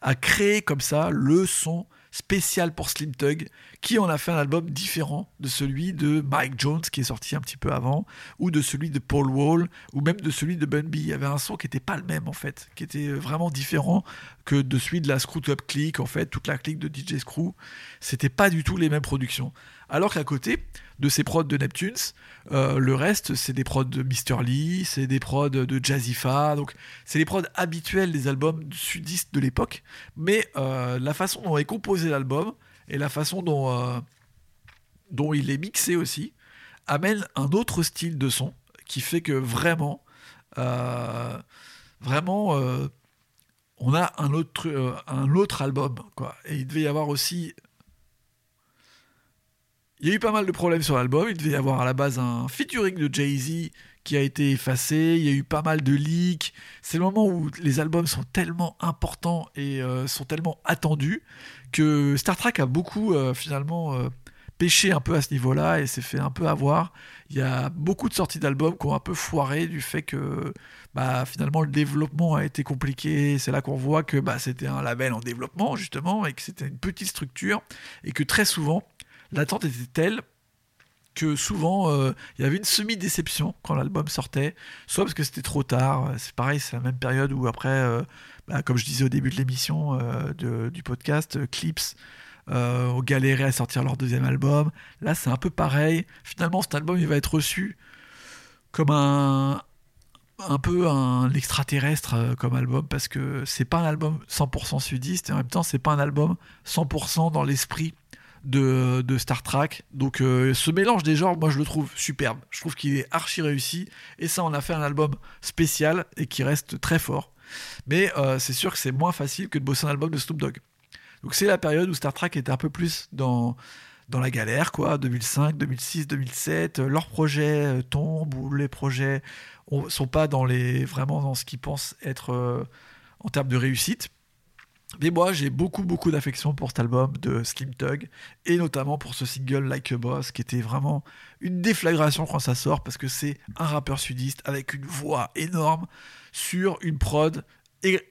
à créer comme ça le son spécial pour Slim Tug, qui en a fait un album différent de celui de Mike Jones, qui est sorti un petit peu avant, ou de celui de Paul Wall, ou même de celui de Bun B. Il y avait un son qui n'était pas le même, en fait, qui était vraiment différent que de celui de la Screw Top Click, en fait, toute la clique de DJ Screw. C'était pas du tout les mêmes productions. Alors qu'à côté de ces prods de Neptunes, euh, le reste, c'est des prods de Mr. Lee, c'est des prods de Jazzifa, donc c'est les prods habituels des albums sudistes de l'époque, mais euh, la façon dont est composé l'album et la façon dont, euh, dont il est mixé aussi amène un autre style de son qui fait que vraiment, vraiment, on a un autre, un autre album, quoi. Et il devait y avoir aussi il y a eu pas mal de problèmes sur l'album. Il devait y avoir à la base un featuring de Jay-Z qui a été effacé. Il y a eu pas mal de leaks. C'est le moment où les albums sont tellement importants et euh, sont tellement attendus que Star Trek a beaucoup euh, finalement euh, pêché un peu à ce niveau-là et s'est fait un peu avoir. Il y a beaucoup de sorties d'albums qui ont un peu foiré du fait que bah, finalement le développement a été compliqué. C'est là qu'on voit que bah, c'était un label en développement justement et que c'était une petite structure et que très souvent l'attente était telle que souvent euh, il y avait une semi-déception quand l'album sortait, soit parce que c'était trop tard, c'est pareil, c'est la même période où après, euh, bah, comme je disais au début de l'émission euh, du podcast, Clips ont galéré à sortir leur deuxième album. Là, c'est un peu pareil. Finalement, cet album, il va être reçu comme un, un peu un extraterrestre comme album parce que c'est pas un album 100% sudiste et en même temps c'est pas un album 100% dans l'esprit de, Star Trek. Donc euh, ce mélange des genres, moi je le trouve superbe. Je trouve qu'il est archi réussi. Et ça, on a fait un album spécial et qui reste très fort. Mais euh, c'est sûr que c'est moins facile que de bosser un album de Snoop Dogg. Donc c'est la période où Star Trek était un peu plus dans, dans la galère, quoi. 2005, 2006, 2007. Leurs projets euh, tombent ou les projets ne sont pas dans les, vraiment dans ce qu'ils pensent être en termes de réussite. Mais moi, j'ai beaucoup, beaucoup d'affection pour cet album de Slim Tug, et notamment pour ce single Like a Boss, qui était vraiment une déflagration quand ça sort, parce que c'est un rappeur sudiste avec une voix énorme sur une prod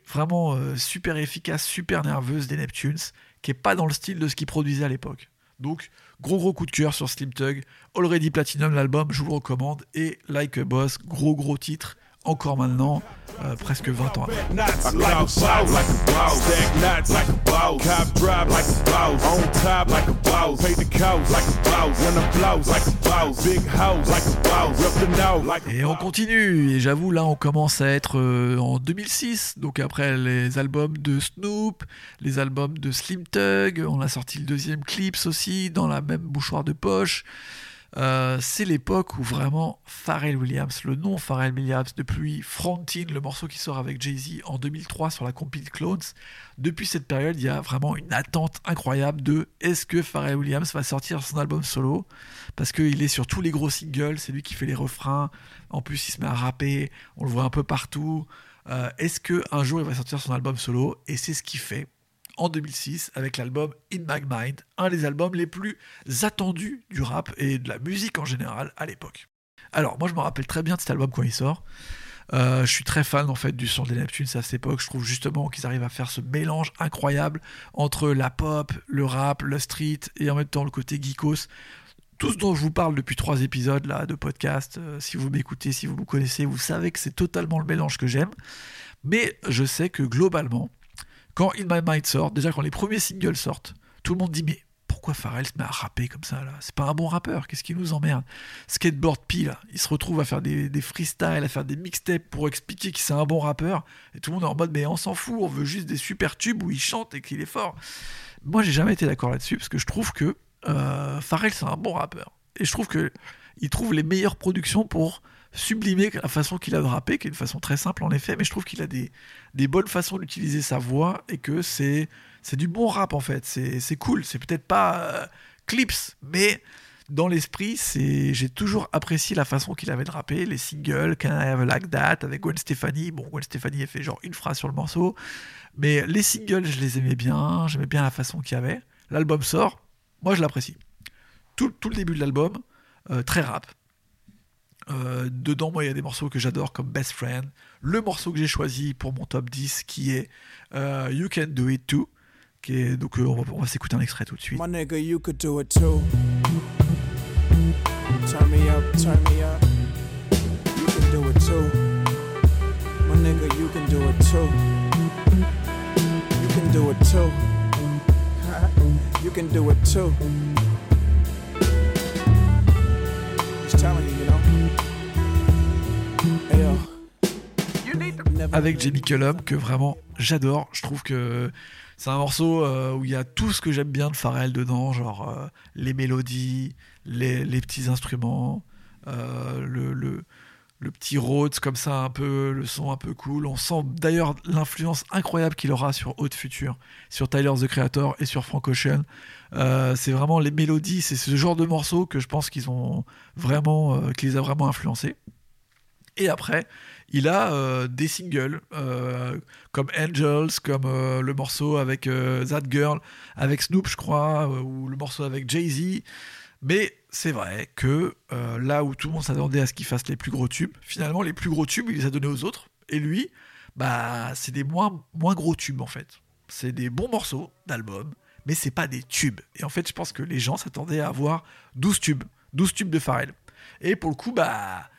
vraiment euh, super efficace, super nerveuse des Neptunes, qui est pas dans le style de ce qu'ils produisaient à l'époque. Donc, gros gros coup de cœur sur Slim Tug, Already Platinum l'album, je vous le recommande, et Like a Boss, gros gros titre, encore maintenant, euh, presque 20 ans Et on continue, et j'avoue là on commence à être euh, en 2006, donc après les albums de Snoop, les albums de Slim Tug, on a sorti le deuxième Clips aussi, dans la même bouchoir de poche. Euh, c'est l'époque où vraiment Pharrell Williams, le nom Pharrell Williams, depuis Frontin, le morceau qui sort avec Jay-Z en 2003 sur la compil Clones, depuis cette période, il y a vraiment une attente incroyable de est-ce que Pharrell Williams va sortir son album solo? Parce qu'il est sur tous les gros singles, c'est lui qui fait les refrains, en plus il se met à rapper, on le voit un peu partout. Euh, est-ce qu'un jour il va sortir son album solo? Et c'est ce qu'il fait en 2006 avec l'album In My Mind, un des albums les plus attendus du rap et de la musique en général à l'époque. Alors moi je me rappelle très bien de cet album quand il sort. Euh, je suis très fan en fait du son des Neptunes à cette époque. Je trouve justement qu'ils arrivent à faire ce mélange incroyable entre la pop, le rap, le street et en même temps le côté geekos. Tout ce dont je vous parle depuis trois épisodes là de podcast, euh, si vous m'écoutez, si vous me connaissez, vous savez que c'est totalement le mélange que j'aime. Mais je sais que globalement, quand In My Mind sort, déjà quand les premiers singles sortent, tout le monde dit mais pourquoi Pharrell se met à rapper comme ça là? C'est pas un bon rappeur, qu'est-ce qui nous emmerde? Skateboard P il se retrouve à faire des, freestyles, à faire des mixtapes pour expliquer qu'il c'est un bon rappeur, et tout le monde est en mode mais on s'en fout, on veut juste des super tubes où il chante et qu'il est fort. Moi j'ai jamais été d'accord là-dessus parce que je trouve que euh, Pharrell c'est un bon rappeur, et je trouve que il trouve les meilleures productions pour sublimer la façon qu'il a de rapper, qui est une façon très simple en effet, mais je trouve qu'il a des, des bonnes façons d'utiliser sa voix et que c'est c'est du bon rap en fait. C'est cool. C'est peut-être pas euh, clips, mais dans l'esprit, c'est j'ai toujours apprécié la façon qu'il avait de rapper, les singles, Can I Have a Like That avec Gwen Stefani. Bon, Gwen Stefani a fait genre une phrase sur le morceau, mais les singles, je les aimais bien. J'aimais bien la façon qu'il y avait. L'album sort, moi je l'apprécie. Tout, tout, le début de l'album, euh, très rap. Euh, dedans, moi, il y a des morceaux que j'adore comme Best Friend. Le morceau que j'ai choisi pour mon top 10 qui est euh, You Can Do It Too. Qui donc, euh, on va, va s'écouter un extrait tout de suite. My nigga, you could do it too. Turn me up, turn me up. You can do it too. My nigga, you can do it too. You can do it too. you can do it too. Just telling you. Avec Jamie Cullum que vraiment j'adore. Je trouve que c'est un morceau euh, où il y a tout ce que j'aime bien de Pharrell dedans, genre euh, les mélodies, les, petits instruments, euh, le, petit Rhodes comme ça, un peu le son un peu cool. On sent d'ailleurs l'influence incroyable qu'il aura sur Haute Future, sur Tyler the Creator et sur Frank Ocean. c'est vraiment les mélodies, c'est ce genre de morceaux que je pense qu'ils ont vraiment, les a vraiment influencés. Et après, il a euh, des singles euh, comme Angels, comme euh, le morceau avec That Girl, avec Snoop, je crois, ou le morceau avec Jay-Z. Mais c'est vrai que là où tout le monde s'attendait à ce qu'il fasse les plus gros tubes, finalement, les plus gros tubes, il les a donnés aux autres. Et lui, bah, c'est des moins, moins gros tubes en fait. C'est des bons morceaux d'albums, mais c'est pas des tubes. Et en fait, je pense que les gens s'attendaient à avoir 12 tubes 12 tubes de Pharrell. Et pour le coup, bah,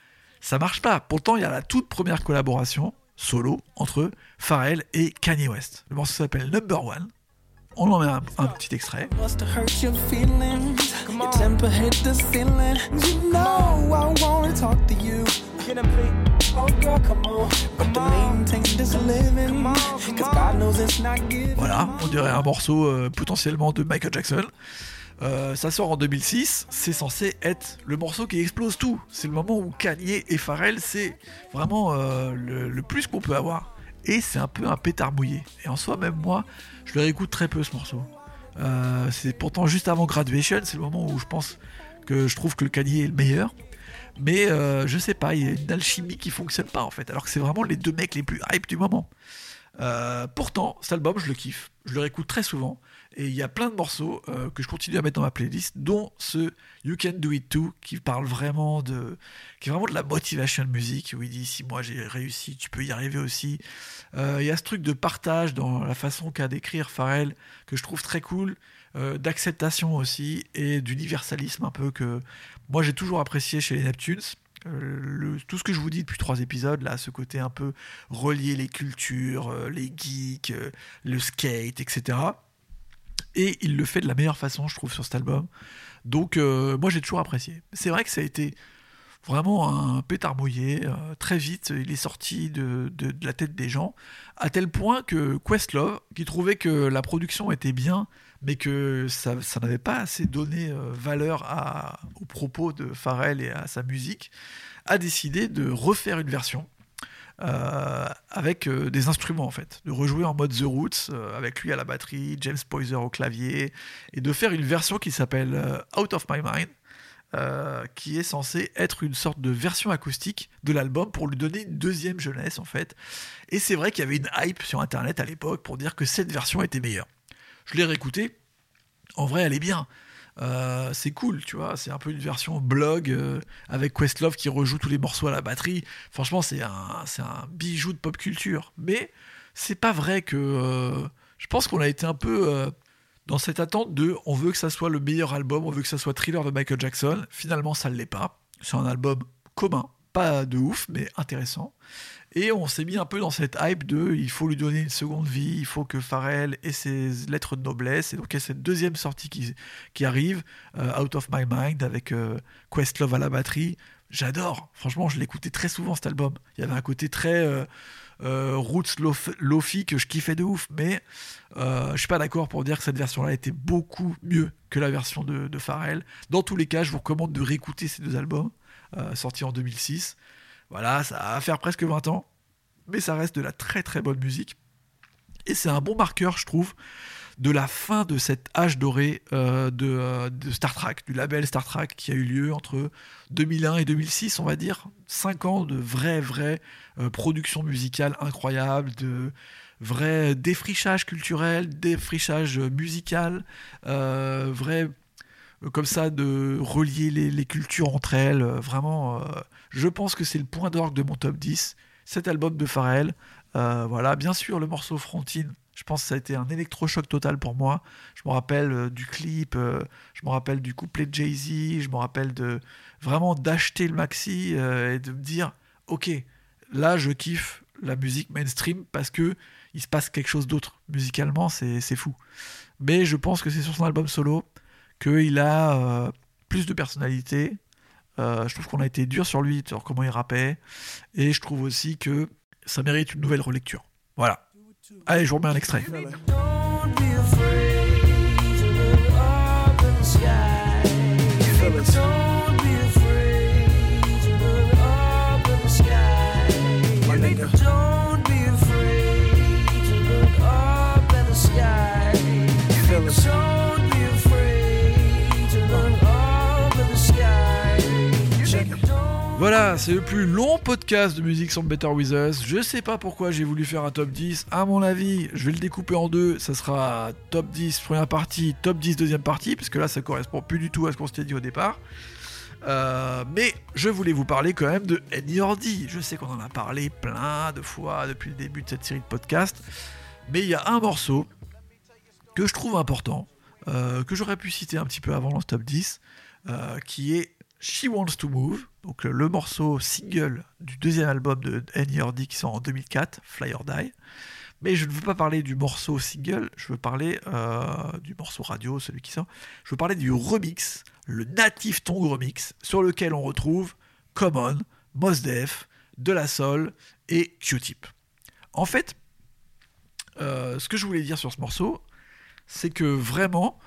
ça marche pas. Pourtant, il y a la toute première collaboration solo entre Pharrell et Kanye West. Le morceau s'appelle Number One. On en met un, un petit extrait. Voilà, on dirait un morceau euh, potentiellement de Michael Jackson. Euh, ça sort en 2006, c'est censé être le morceau qui explose tout. C'est le moment où Kanye et Pharrell, c'est vraiment euh, le, plus qu'on peut avoir. Et c'est un peu un pétard mouillé. Et en soi, même moi, je le réécoute très peu ce morceau. Euh, c'est pourtant juste avant Graduation, c'est le moment où je pense que je trouve que le Kanye est le meilleur. Mais je sais pas, il y a une alchimie qui fonctionne pas en fait, alors que c'est vraiment les deux mecs les plus hype du moment. Pourtant, cet album, je le kiffe. Je le réécoute très souvent. Et il y a plein de morceaux euh, que je continue à mettre dans ma playlist, dont ce You Can Do It Too, qui parle vraiment de, qui est vraiment de la motivation music, où il dit si moi j'ai réussi, tu peux y arriver aussi. Euh, Il y a ce truc de partage dans la façon qu'a d'écrire Pharrell, que je trouve très cool, euh, d'acceptation aussi, et d'universalisme un peu que moi j'ai toujours apprécié chez les Neptunes. Tout ce que je vous dis depuis trois épisodes, là, ce côté un peu relier les cultures, les geeks, le skate, etc. Et il le fait de la meilleure façon, je trouve, sur cet album. Donc, euh, moi, j'ai toujours apprécié. C'est vrai que ça a été vraiment un pétard mouillé. euh, très vite, il est sorti de, de- la tête des gens, à tel point que Questlove, qui trouvait que la production était bien, mais que ça, n'avait pas assez donné euh, valeur aux propos de Pharrell et à sa musique, a décidé de refaire une version euh, avec euh, des instruments en fait, de rejouer en mode The Roots euh, avec lui à la batterie, James Poyser au clavier, et de faire une version qui s'appelle Out of My Mind, qui est censée être une sorte de version acoustique de l'album pour lui donner une deuxième jeunesse en fait. Et c'est vrai qu'il y avait une hype sur internet à l'époque pour dire que cette version était meilleure. Je l'ai réécoutée, en vrai elle est bien. Euh, c'est cool, tu vois. C'est un peu une version blog euh, avec Questlove qui rejoue tous les morceaux à la batterie. Franchement, c'est un, c'est un bijou de pop culture. Mais c'est pas vrai que. euh, je pense qu'on a été un peu dans cette attente de on veut que ça soit le meilleur album, on veut que ça soit thriller de Michael Jackson. Finalement, ça ne l'est pas. C'est un album commun, pas de ouf, mais intéressant. Et on s'est mis un peu dans cette hype de il faut lui donner une seconde vie, il faut que Pharrell ait ses lettres de noblesse. Et donc il y a cette deuxième sortie qui, qui arrive, euh, Out of My Mind, avec euh, Questlove à la batterie. J'adore, franchement, je l'écoutais très souvent cet album. Il y avait un côté très euh, euh, roots lof- lofi que je kiffais de ouf, mais je suis pas d'accord pour dire que cette version-là était beaucoup mieux que la version de, de Pharrell. Dans tous les cas, je vous recommande de réécouter ces deux albums, sortis en 2006. Voilà, ça va faire presque 20 ans, mais ça reste de la très très bonne musique. Et c'est un bon marqueur, je trouve, de la fin de cet âge doré euh, de, euh, de Star Trek, du label Star Trek qui a eu lieu entre 2001 et 2006, on va dire. 5 ans de vraie, vraie euh, production musicale incroyable, de vrai défrichage culturel, défrichage musical, euh, vrai comme ça de relier les, cultures entre elles. euh, vraiment, euh, je pense que c'est le point d'orgue de mon top 10. Cet album de Pharrell, euh, voilà, bien sûr le morceau Frontine. Je pense que ça a été un électrochoc total pour moi. Je me rappelle euh, du clip, euh, je me rappelle du couplet de Jay-Z, je me rappelle de vraiment d'acheter le maxi euh, et de me dire, ok, là je kiffe la musique mainstream parce que il se passe quelque chose d'autre. Musicalement, c'est fou. Mais je pense que c'est sur son album solo qu'il a euh, plus de personnalité. Euh, je trouve qu'on a été dur sur lui, sur comment il rappait. Et je trouve aussi que ça mérite une nouvelle relecture. Voilà. Allez, je vous remets un extrait. Don't be Voilà, c'est le plus long podcast de musique sans Better With Us. Je sais pas pourquoi j'ai voulu faire un top 10. À mon avis, je vais le découper en deux. Ça sera top 10 première partie, top 10 deuxième partie, parce que là, ça correspond plus du tout à ce qu'on s'était dit au départ. Euh, mais je voulais vous parler quand même de Eddie Ordi. Je sais qu'on en a parlé plein de fois depuis le début de cette série de podcasts. Mais il y a un morceau que je trouve important, euh, que j'aurais pu citer un petit peu avant dans ce top 10, euh, qui est She Wants to Move, donc le morceau single du deuxième album de NERD qui sort en 2004, Fly or Die. Mais je ne veux pas parler du morceau single, je veux parler euh, du morceau radio, celui qui sort. Je veux parler du remix, le Native Tongue remix, sur lequel on retrouve Common, Mos Def, De La Soul et Q-Tip. En fait, euh, ce que je voulais dire sur ce morceau, c'est que vraiment,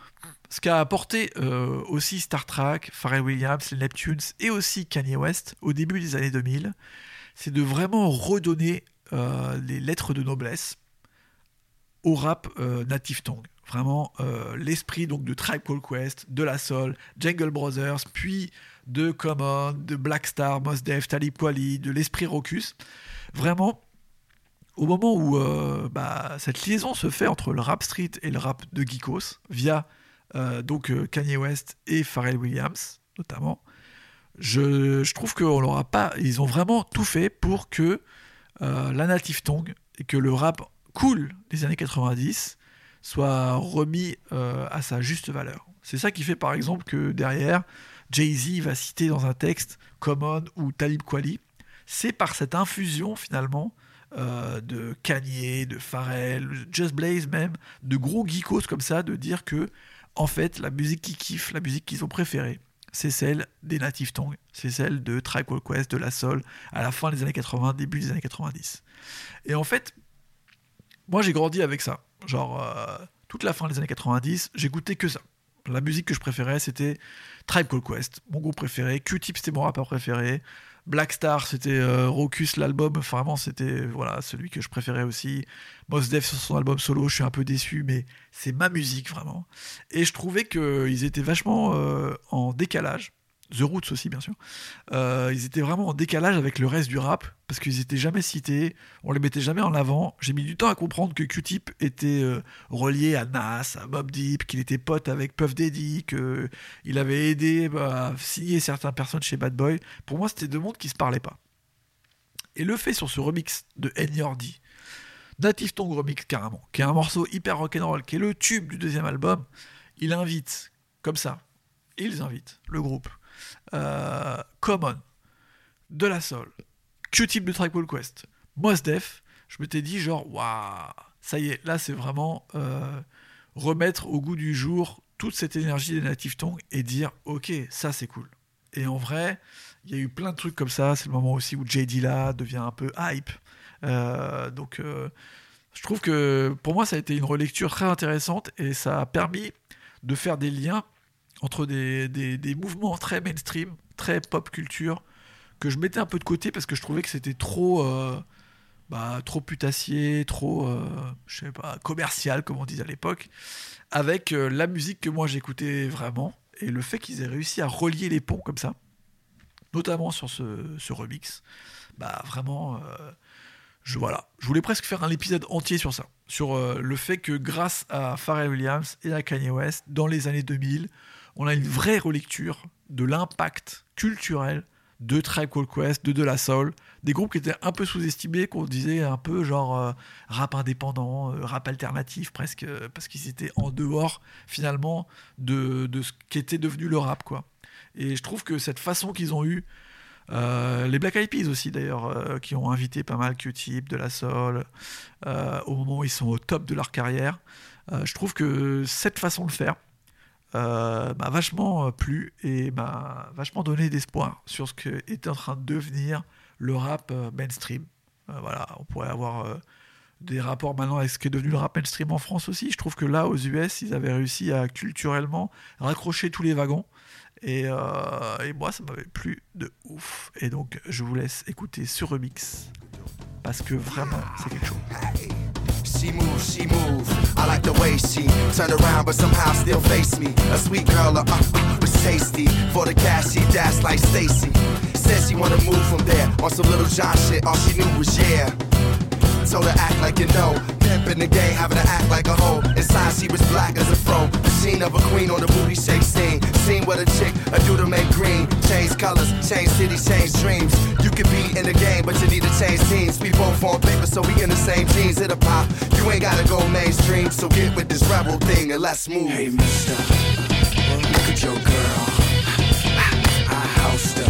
ce qu'a apporté euh, aussi Star Trek, Pharrell Williams, les Neptunes et aussi Kanye West au début des années 2000, c'est de vraiment redonner euh, les lettres de noblesse au rap euh, native tongue. Vraiment l'esprit donc de Tribe Called Quest, de La Soul, Jungle Brothers, puis de Common, de Black Star, Mos Def, Talib Kweli, de l'esprit Rocus. Vraiment, au moment où bah, cette liaison se fait entre le rap street et le rap de Geekos via euh, donc euh, Kanye West et Pharrell Williams notamment. Je, trouve qu'on n'aura pas, ils ont vraiment tout fait pour que euh, la native tongue et que le rap cool des années 90 soit remis à sa juste valeur. C'est ça qui fait par exemple que derrière, Jay-Z va citer dans un texte Common ou Talib Kweli. C'est par cette infusion finalement de Kanye, de Pharrell, Just Blaze même, de gros geekos comme ça, de dire que en fait, la musique qu'ils kiffent, la musique qu'ils ont préférée, c'est celle des Native Tongues, c'est celle de Tribe Quest, de La Soul, à la fin des années 80, début des années 90. Et en fait, moi j'ai grandi avec ça. Genre, euh, toute la fin des années 90, j'écoutais que ça. La musique que je préférais, c'était Tribe Called Quest, mon groupe préféré. Q-Tip, c'était mon rappeur préféré. Black Star, c'était euh, Rocus, l'album. vraiment, c'était voilà celui que je préférais aussi. Mos Def sur son album solo, je suis un peu déçu, mais c'est ma musique vraiment. Et je trouvais qu'ils étaient vachement euh, en décalage The Roots aussi, bien sûr. Euh, ils étaient vraiment en décalage avec le reste du rap parce qu'ils étaient jamais cités, on les mettait jamais en avant. J'ai mis du temps à comprendre que Q-Tip était euh, relié à Nas, à Mob Deep, qu'il était pote avec Puff Daddy, qu'il avait aidé bah, à signer certaines personnes chez Bad Boy. Pour moi, c'était deux mondes qui se parlaient pas. Et le fait sur ce remix de N.Y.R.D., Native Tongue Remix carrément, qui est un morceau hyper rock'n'roll, qui est le tube du deuxième album, il invite, comme ça, ils invitent le groupe euh, Common, De La Soul, Q-Tip de Tribal Quest, Mos Def, je m'étais dit genre, waouh, ça y est, là c'est vraiment euh, remettre au goût du jour toute cette énergie des Native Tongues et dire, ok, ça c'est cool. Et en vrai, il y a eu plein de trucs comme ça. C'est le moment aussi où J. Dilla devient un peu hype. Euh, donc, je trouve que pour moi, ça a été une relecture très intéressante et ça a permis de faire des liens entre des, des, mouvements très mainstream, très pop culture, que je mettais un peu de côté parce que je trouvais que c'était trop, euh, bah, trop putassier, trop, euh, je sais pas, commercial, comme on disait à l'époque, avec euh, la musique que moi j'écoutais vraiment, et le fait qu'ils aient réussi à relier les ponts comme ça, notamment sur ce, ce remix, bah vraiment, je, voilà, je voulais presque faire un épisode entier sur ça, sur le fait que grâce à Pharrell Williams et à Kanye West, dans les années 2000, on a une vraie relecture de l'impact culturel de Tribe Called Quest, de De La Soul, des groupes qui étaient un peu sous-estimés, qu'on disait un peu genre euh, rap indépendant, euh, rap alternatif presque, euh, parce qu'ils étaient en dehors finalement de, de ce qu'était devenu le rap quoi. Et je trouve que cette façon qu'ils ont eu, les Black Eyed Peas aussi d'ailleurs, qui ont invité pas mal Q-Tip, De La Soul, au moment où ils sont au top de leur carrière, je trouve que cette façon de faire, euh, m'a vachement euh, plu et m'a vachement donné d'espoir sur ce que était en train de devenir le rap euh, mainstream. voilà, on pourrait avoir des rapports maintenant avec ce qui est devenu le rap mainstream en France aussi. Je trouve que là, aux US, ils avaient réussi à culturellement raccrocher tous les wagons. Et, et moi, ça m'avait plu de ouf. Et donc, je vous laisse écouter ce remix. Parce que vraiment, c'est quelque chose. She moves, she moves. I like the way she turned around, but somehow still face me. A sweet girl, uh, uh, was tasty. For the cash, she danced like Stacy. Said she wanna move from there on some little John shit. All she knew was yeah. Told her act like you know pimp in the game, having to act like a hoe. Inside, she was black as a fro. The scene of a queen on the booty shake scene. Scene with a chick, a dude to make green. Change colors, change cities, change dreams. You could be in the game, but you need to change teams. We both on paper, so we in the same jeans. Hit a pop, you ain't gotta go mainstream. So get with this rebel thing and let's move. Hey, mister, look at your girl. I, housed her.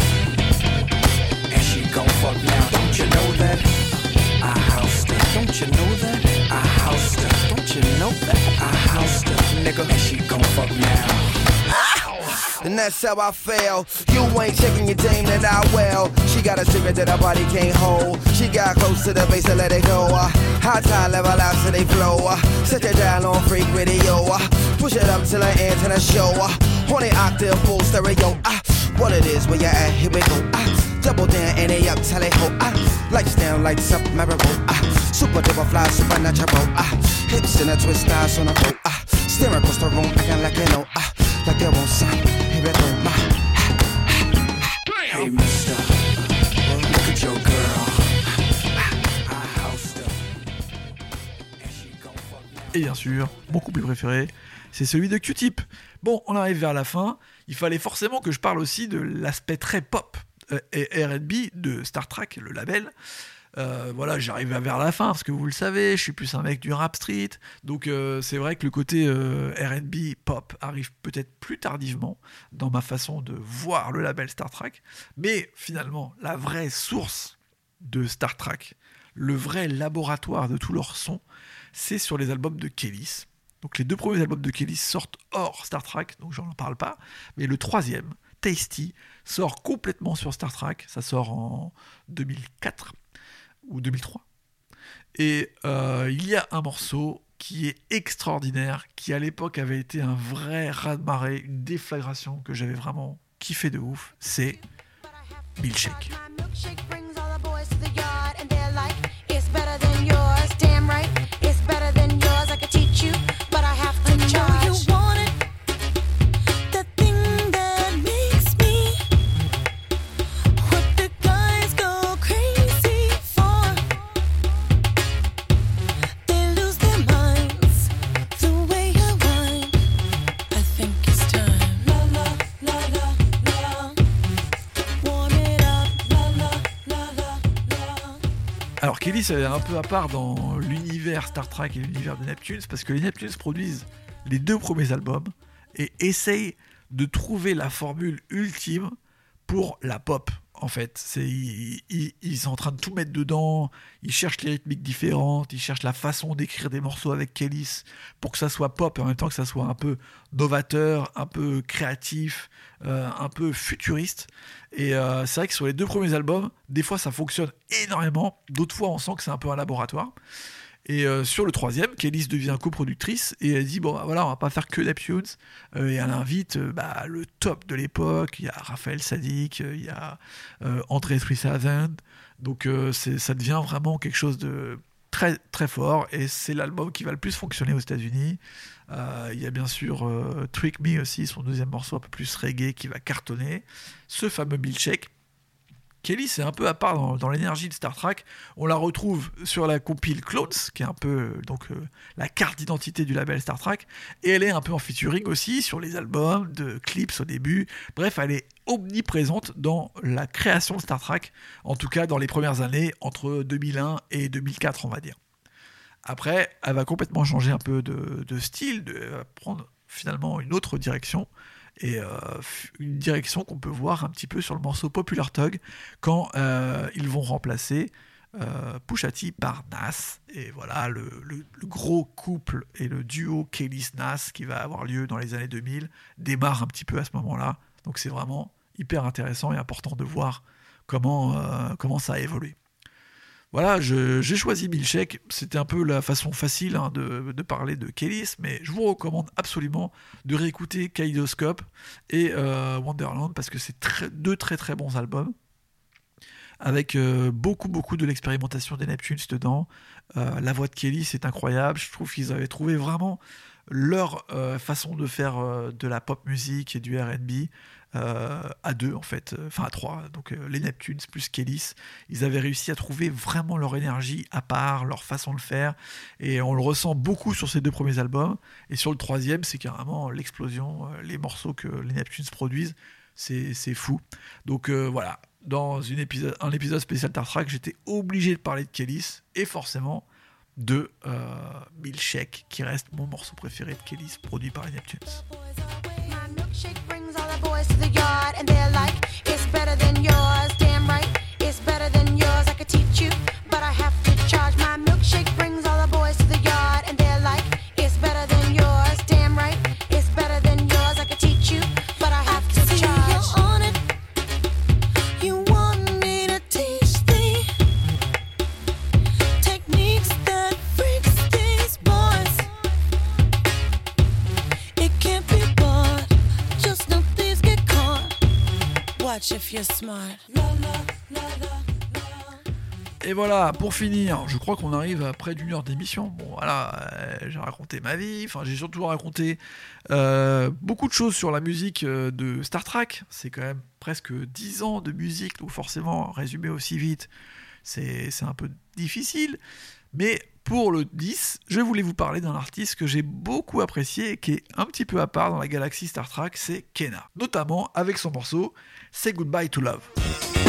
And she gon' fuck now. Don't you know that? Don't you know that? I housed her. Don't you know that? I housed her. Nigga, and she gon' fuck now. And that's how I feel. You ain't checking your dame that I will. She got a secret that her body can't hold. She got close to the base and let it go. High tide level out so they flow. Uh, set it down on freak radio. Push it up till the show. Uh, on the octave full stereo. Uh, what it is, where you at? Here we go. Double down and they up, tell it ho. Lights down, lights up, memorable. Super duper fly, supernatural. Hips in a twist, eyes on a boat. Staring across the room, acting like you know. Like they won't stop. Here we go. Hey, mister, look at your girl. I housed her. And she gon' fuck now. Et bien sûr, mon couplet préféré, c'est celui de Q-Tip. Bon, on arrive vers la fin. Il fallait forcément que je parle aussi de l'aspect très pop et RB de Star Trek, le label. Euh, voilà, j'arrive vers la fin parce que vous le savez, je suis plus un mec du rap street. Donc euh, c'est vrai que le côté euh, RB pop arrive peut-être plus tardivement dans ma façon de voir le label Star Trek. Mais finalement, la vraie source de Star Trek, le vrai laboratoire de tout leur son, c'est sur les albums de Kellys. Donc les deux premiers albums de Kellys sortent hors Star Trek, donc j'en parle pas. Mais le troisième, Tasty, sort complètement sur Star Trek. Ça sort en 2004 ou 2003. Et euh, il y a un morceau qui est extraordinaire, qui à l'époque avait été un vrai raz-de-marée, une déflagration que j'avais vraiment kiffé de ouf. C'est Milkshake. Kelly, c'est un peu à part dans l'univers Star Trek et l'univers des Neptunes, parce que les Neptunes produisent les deux premiers albums et essayent de trouver la formule ultime pour la pop. En fait, c'est ils, sont en train de tout mettre dedans. Ils cherchent les rythmiques différentes. Ils cherchent la façon d'écrire des morceaux avec Kellys pour que ça soit pop et en même temps que ça soit un peu novateur, un peu créatif, euh, un peu futuriste. Et euh, c'est vrai que sur les deux premiers albums, des fois ça fonctionne énormément, d'autres fois on sent que c'est un peu un laboratoire. Et euh, sur le troisième, Kellys devient coproductrice et elle dit bon bah, voilà on va pas faire que Neptunes Euh, et elle invite euh, bah, le top de l'époque. Il y a Raphaël Sadik, euh, il y a André 3000. Donc ça devient vraiment quelque chose de très très fort et c'est l'album qui va le plus fonctionner aux États-Unis. Il y a bien sûr Trick Me aussi, son deuxième morceau un peu plus reggae qui va cartonner. Ce fameux Milkshake. Kelly, c'est un peu à part dans, l'énergie de Star Trek. On la retrouve sur la compile Clones, qui est un peu euh, donc euh, la carte d'identité du label Star Trek, et elle est un peu en featuring aussi sur les albums de clips au début. Bref, elle est omniprésente dans la création de Star Trek, en tout cas dans les premières années entre 2001 et 2004, on va dire. Après, elle va complètement changer un peu de, de style, de elle va prendre finalement une autre direction et euh, une direction qu'on peut voir un petit peu sur le morceau Popular Tug quand euh, ils vont remplacer euh, Pusha T par Nas et voilà le, gros couple et le duo Kelly's Nas qui va avoir lieu dans les années 2000 démarre un petit peu à ce moment-là donc c'est vraiment hyper intéressant et important de voir comment, comment ça a évolué. Voilà, j'ai choisi Milkshake. C'était un peu la façon facile hein, de, parler de Kellys, mais je vous recommande absolument de réécouter Kaleidoscope et euh, Wonderland parce que c'est deux très très bons albums avec euh, beaucoup beaucoup de l'expérimentation des Neptunes dedans. Euh, la voix de Kelly, c'est incroyable. Je trouve qu'ils avaient trouvé vraiment leur façon de faire de la pop musique et du R&B à deux en fait, euh, enfin à trois. Donc euh, les Neptunes plus Kellys, ils avaient réussi à trouver vraiment leur énergie à part, leur façon de faire, et on le ressent beaucoup sur ces deux premiers albums. Et sur le troisième, c'est carrément l'explosion, euh, les morceaux que les Neptunes produisent, c'est fou. Donc euh, voilà, dans un épisode spécial Star Trek, j'étais obligé de parler de Kellys et forcément de euh, qui reste mon morceau préféré de Kellys, produit par les Neptunes. The boys to the yard, Et voilà, pour finir, je crois qu'on arrive à près d'une heure d'émission. Bon, voilà, euh, j'ai raconté ma vie, enfin, j'ai surtout raconté euh, beaucoup de choses sur la musique euh, de Star Trek. C'est quand même presque 10 ans de musique, donc forcément, résumer aussi vite, c'est un peu difficile. Mais pour le 10, je voulais vous parler d'un artiste que j'ai beaucoup apprécié et qui est un petit peu à part dans la galaxie Star Trek, c'est Kena. Notamment avec son morceau Say Goodbye to Love.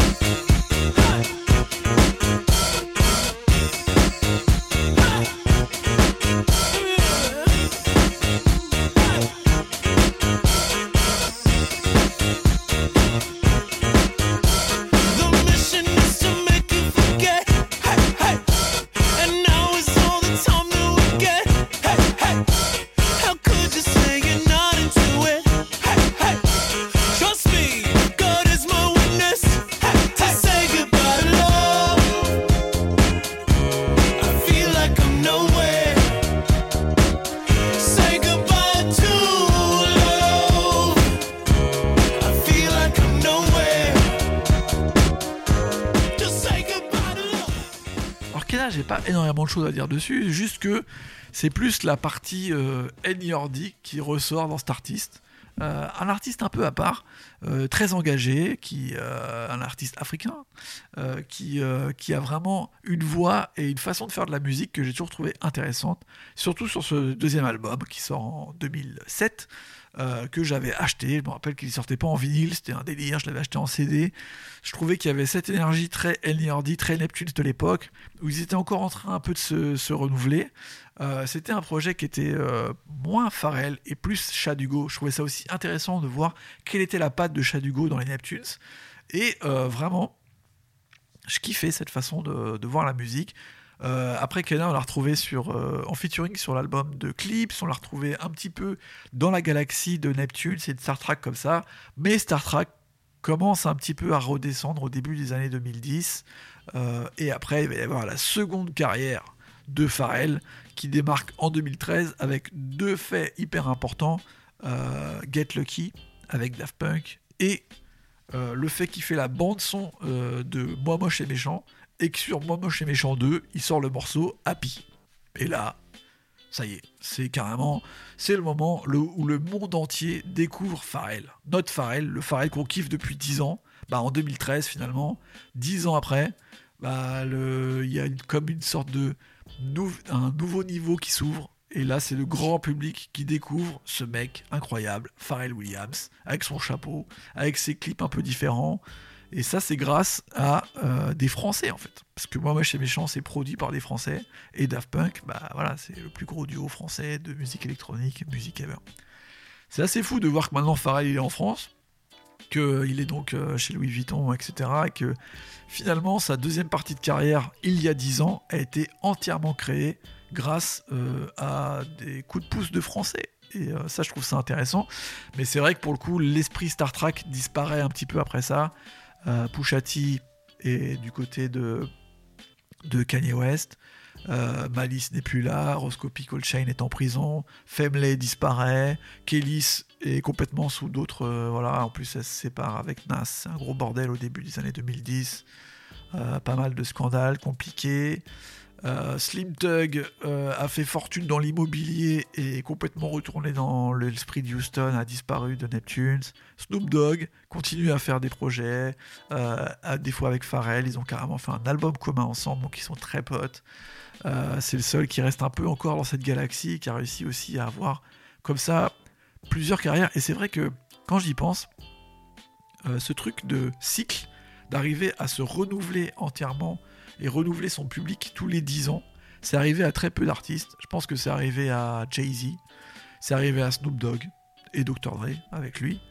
Énormément de choses à dire dessus, juste que c'est plus la partie euh, qui ressort dans cet artiste. Euh, un artiste un peu à part, euh, très engagé, qui, euh, un artiste africain, euh, qui, qui a vraiment une voix et une façon de faire de la musique que j'ai toujours trouvé intéressante, surtout sur ce deuxième album qui sort en 2007. Euh, que j'avais acheté, je me rappelle qu'il sortait pas en vinyle, c'était un délire, je l'avais acheté en CD. Je trouvais qu'il y avait cette énergie très N.Y.R.D., très Neptune de l'époque, où ils étaient encore en train un peu de se, se renouveler. Euh, c'était un projet qui était euh, moins Pharrell et plus Chadugo. Je trouvais ça aussi intéressant de voir quelle était la patte de Chadugo dans les Neptunes. Et vraiment, je kiffais cette façon de, de voir la musique. Euh, après Kena, on l'a retrouvé sur, euh, en featuring sur l'album de Clips, on l'a retrouvé un petit peu dans la galaxie de Neptune, c'est de Star Trek comme ça, mais Star Trek commence un petit peu à redescendre au début des années 2010, euh, et après il va y avoir la seconde carrière de Pharrell qui démarque en 2013 avec deux faits hyper importants, Get Lucky avec Daft Punk et le fait qu'il fait la bande son de Moi Moche et Méchant et que sur Moi Moche et Méchant 2, il sort le morceau Happy. Et là, ça y est, c'est carrément, c'est le moment où le monde entier découvre Pharrell. Notre Pharrell, le Pharrell qu'on kiffe depuis 10 ans, bah en 2013 finalement, 10 ans après, bah il y a comme une sorte de un nouveau niveau qui s'ouvre. Et là, c'est le grand public qui découvre ce mec incroyable, Pharrell Williams, avec son chapeau, avec ses clips un peu différents. Et ça, c'est grâce à euh, des Français, en fait. Parce que Moi Moche et Méchant, c'est produit par des Français. Et Daft Punk, bah voilà, c'est le plus gros duo français de musique électronique, musique ever. C'est assez fou de voir que maintenant Pharrell est en France, qu'il est donc euh, chez Louis Vuitton, etc. Et que finalement, sa deuxième partie de carrière, il y a 10 ans, a été entièrement créée grâce euh, à des coups de pouce de Français. Et euh, ça, je trouve ça intéressant. Mais c'est vrai que pour le coup, l'esprit Star Trek disparaît un petit peu après ça. Euh, Pusha T est du côté de, Kanye West. Euh, Malice n'est plus là, Roscoe Coltrane est en prison, Femley disparaît, Kellis est complètement sous d'autres. euh, voilà, en plus elle se sépare avec Nas, un gros bordel au début des années 2010. Euh, pas mal de scandales compliqués. Euh, Slim Tug euh, a fait fortune dans l'immobilier et est complètement retourné dans l'esprit de Houston, a disparu de Neptunes. Snoop Dogg continue à faire des projets, euh, à- des fois avec Pharrell, ils ont carrément fait un album commun ensemble, donc ils sont très potes. C'est le seul qui reste un peu encore dans cette galaxie, qui a réussi aussi à avoir comme ça plusieurs carrières. Et c'est vrai que quand j'y pense, ce truc de cycle, d'arriver à se renouveler entièrement et renouveler son public tous les 10 ans, c'est arrivé à très peu d'artistes. Je pense que c'est arrivé à Jay-Z, c'est arrivé à Snoop Dogg et Dr. Dre avec lui.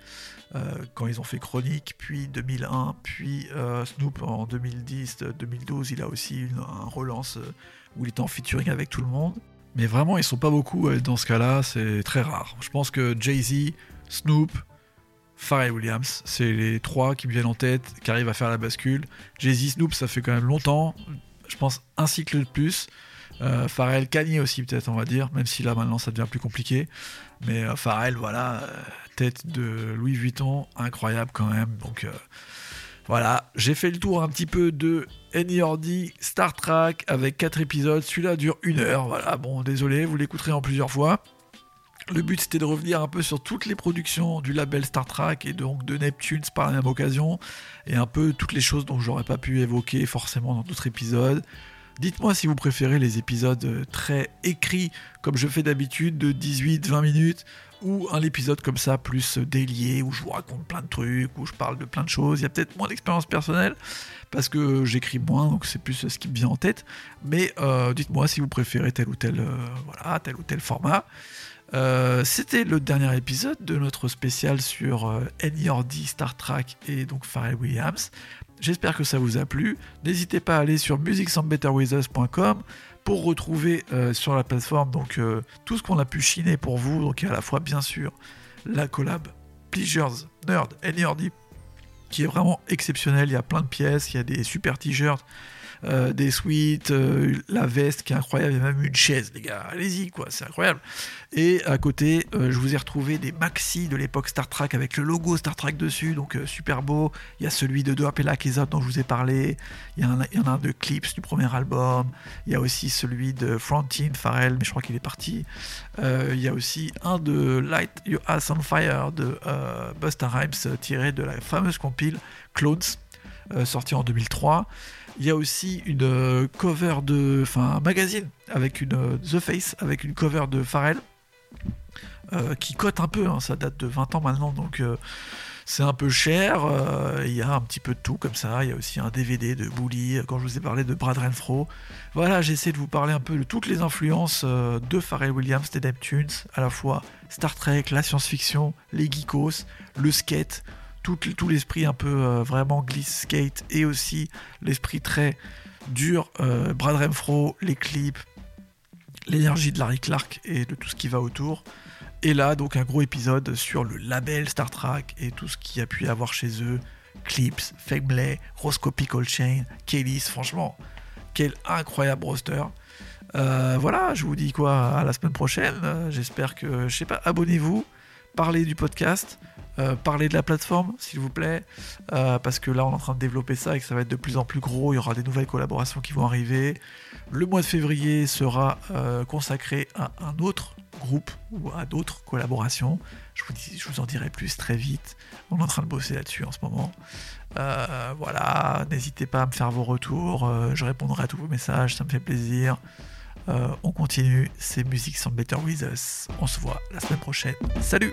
euh, quand ils ont fait Chronique, puis 2001, puis euh, Snoop en 2010-2012, il a aussi une, un relance euh, où il était en featuring avec tout le monde. Mais vraiment, ils sont pas beaucoup dans ce cas-là, c'est très rare. Je pense que Jay-Z, Snoop, Pharrell Williams, c'est les trois qui me viennent en tête, qui arrivent à faire la bascule. Jay-Z, Snoop, ça fait quand même longtemps, je pense un cycle de plus. Euh, Pharrell, aussi peut-être, on va dire, même si là maintenant ça devient plus compliqué. Mais euh, Pharrell, voilà, euh, tête de Louis Vuitton, incroyable quand même. Donc euh, Voilà, j'ai fait le tour un petit peu de N.E.R.D. Star Trek avec 4 épisodes. Celui-là dure une heure. Voilà, bon, désolé, vous l'écouterez en plusieurs fois. Le but c'était de revenir un peu sur toutes les productions du label Star Trek et donc de Neptunes par la même occasion et un peu toutes les choses dont j'aurais pas pu évoquer forcément dans d'autres épisodes. Dites-moi si vous préférez les épisodes euh, très écrits comme je fais d'habitude de 18-20 minutes ou un épisode comme ça plus euh, délié où je vous raconte plein de trucs, où je parle de plein de choses. Il y a peut-être moins d'expérience personnelle parce que j'écris moins donc c'est plus ce qui me vient en tête. Mais euh, dites-moi si vous préférez tel ou tel, euh, voilà, tel ou tel format. Euh, C'était le dernier épisode de notre spécial sur euh, Star Trek et donc Pharrell Williams. J'espère que ça vous a plu. N'hésitez pas à aller sur musicsoundbetterwithus.com pour retrouver euh, sur la plateforme donc euh, tout ce qu'on a pu chiner pour vous. Donc à la fois bien sûr la collab Pleasures Nerd NERD qui est vraiment exceptionnel. Il y a plein de pièces, il y a des super t-shirts, euh, des suites, euh, la veste qui est incroyable, il même une chaise, les gars. Allez-y, quoi, c'est incroyable. Et à côté, euh, je vous ai retrouvé des maxi de l'époque Star Trek avec le logo Star Trek dessus, donc super beau. Il y a celui de Doa Pela Kezot dont je vous ai parlé. Il y, en a, un de Clips du premier album. Il y a aussi celui de Frontine, Pharrell, mais je crois qu'il est parti. Il y a aussi un de Light Your Ass on Fire de Busta Rhymes tiré de la fameuse compile Clones euh, sorti en 2003. Il y a aussi une euh, cover de, enfin un magazine avec une euh, The Face avec une cover de Pharrell euh, qui cote un peu. hein, ça date de 20 ans maintenant, donc c'est un peu cher. Il y a un petit peu de tout comme ça. Il y a aussi un DVD de Bully. Quand je vous ai parlé de Brad Renfro, voilà, j'essaie de vous parler un peu de toutes les influences de Pharrell Williams et Neptunes, à la fois Star Trek, la science-fiction, les geekos, le skate, tout, l'esprit un peu euh, vraiment glisse skate et aussi l'esprit très dur, euh, Brad Renfro, les clips, l'énergie de Larry Clark et de tout ce qui va autour. Et là, donc un gros épisode sur le label Star Trek et tout ce qu'il a pu avoir chez eux. Clips, Family, Roscoe Pickle Chain, Kellys, franchement, quel incroyable roster. Euh, voilà, je vous dis quoi à la semaine prochaine. J'espère que, je sais pas, abonnez-vous, parlez du podcast, euh, parlez de la plateforme, s'il vous plaît, euh, parce que là, on est en train de développer ça et que ça va être de plus en plus gros. Il y aura des nouvelles collaborations qui vont arriver. Le mois de février sera euh, consacré à un autre groupe ou à d'autres collaborations. Je vous, en dirai plus très vite. On est en train de bosser là-dessus en ce moment. Euh, voilà, n'hésitez pas à me faire vos retours. je répondrai à tous vos messages, ça me fait plaisir. On continue, c'est Music Sound Better With Us. On se voit la semaine prochaine. Salut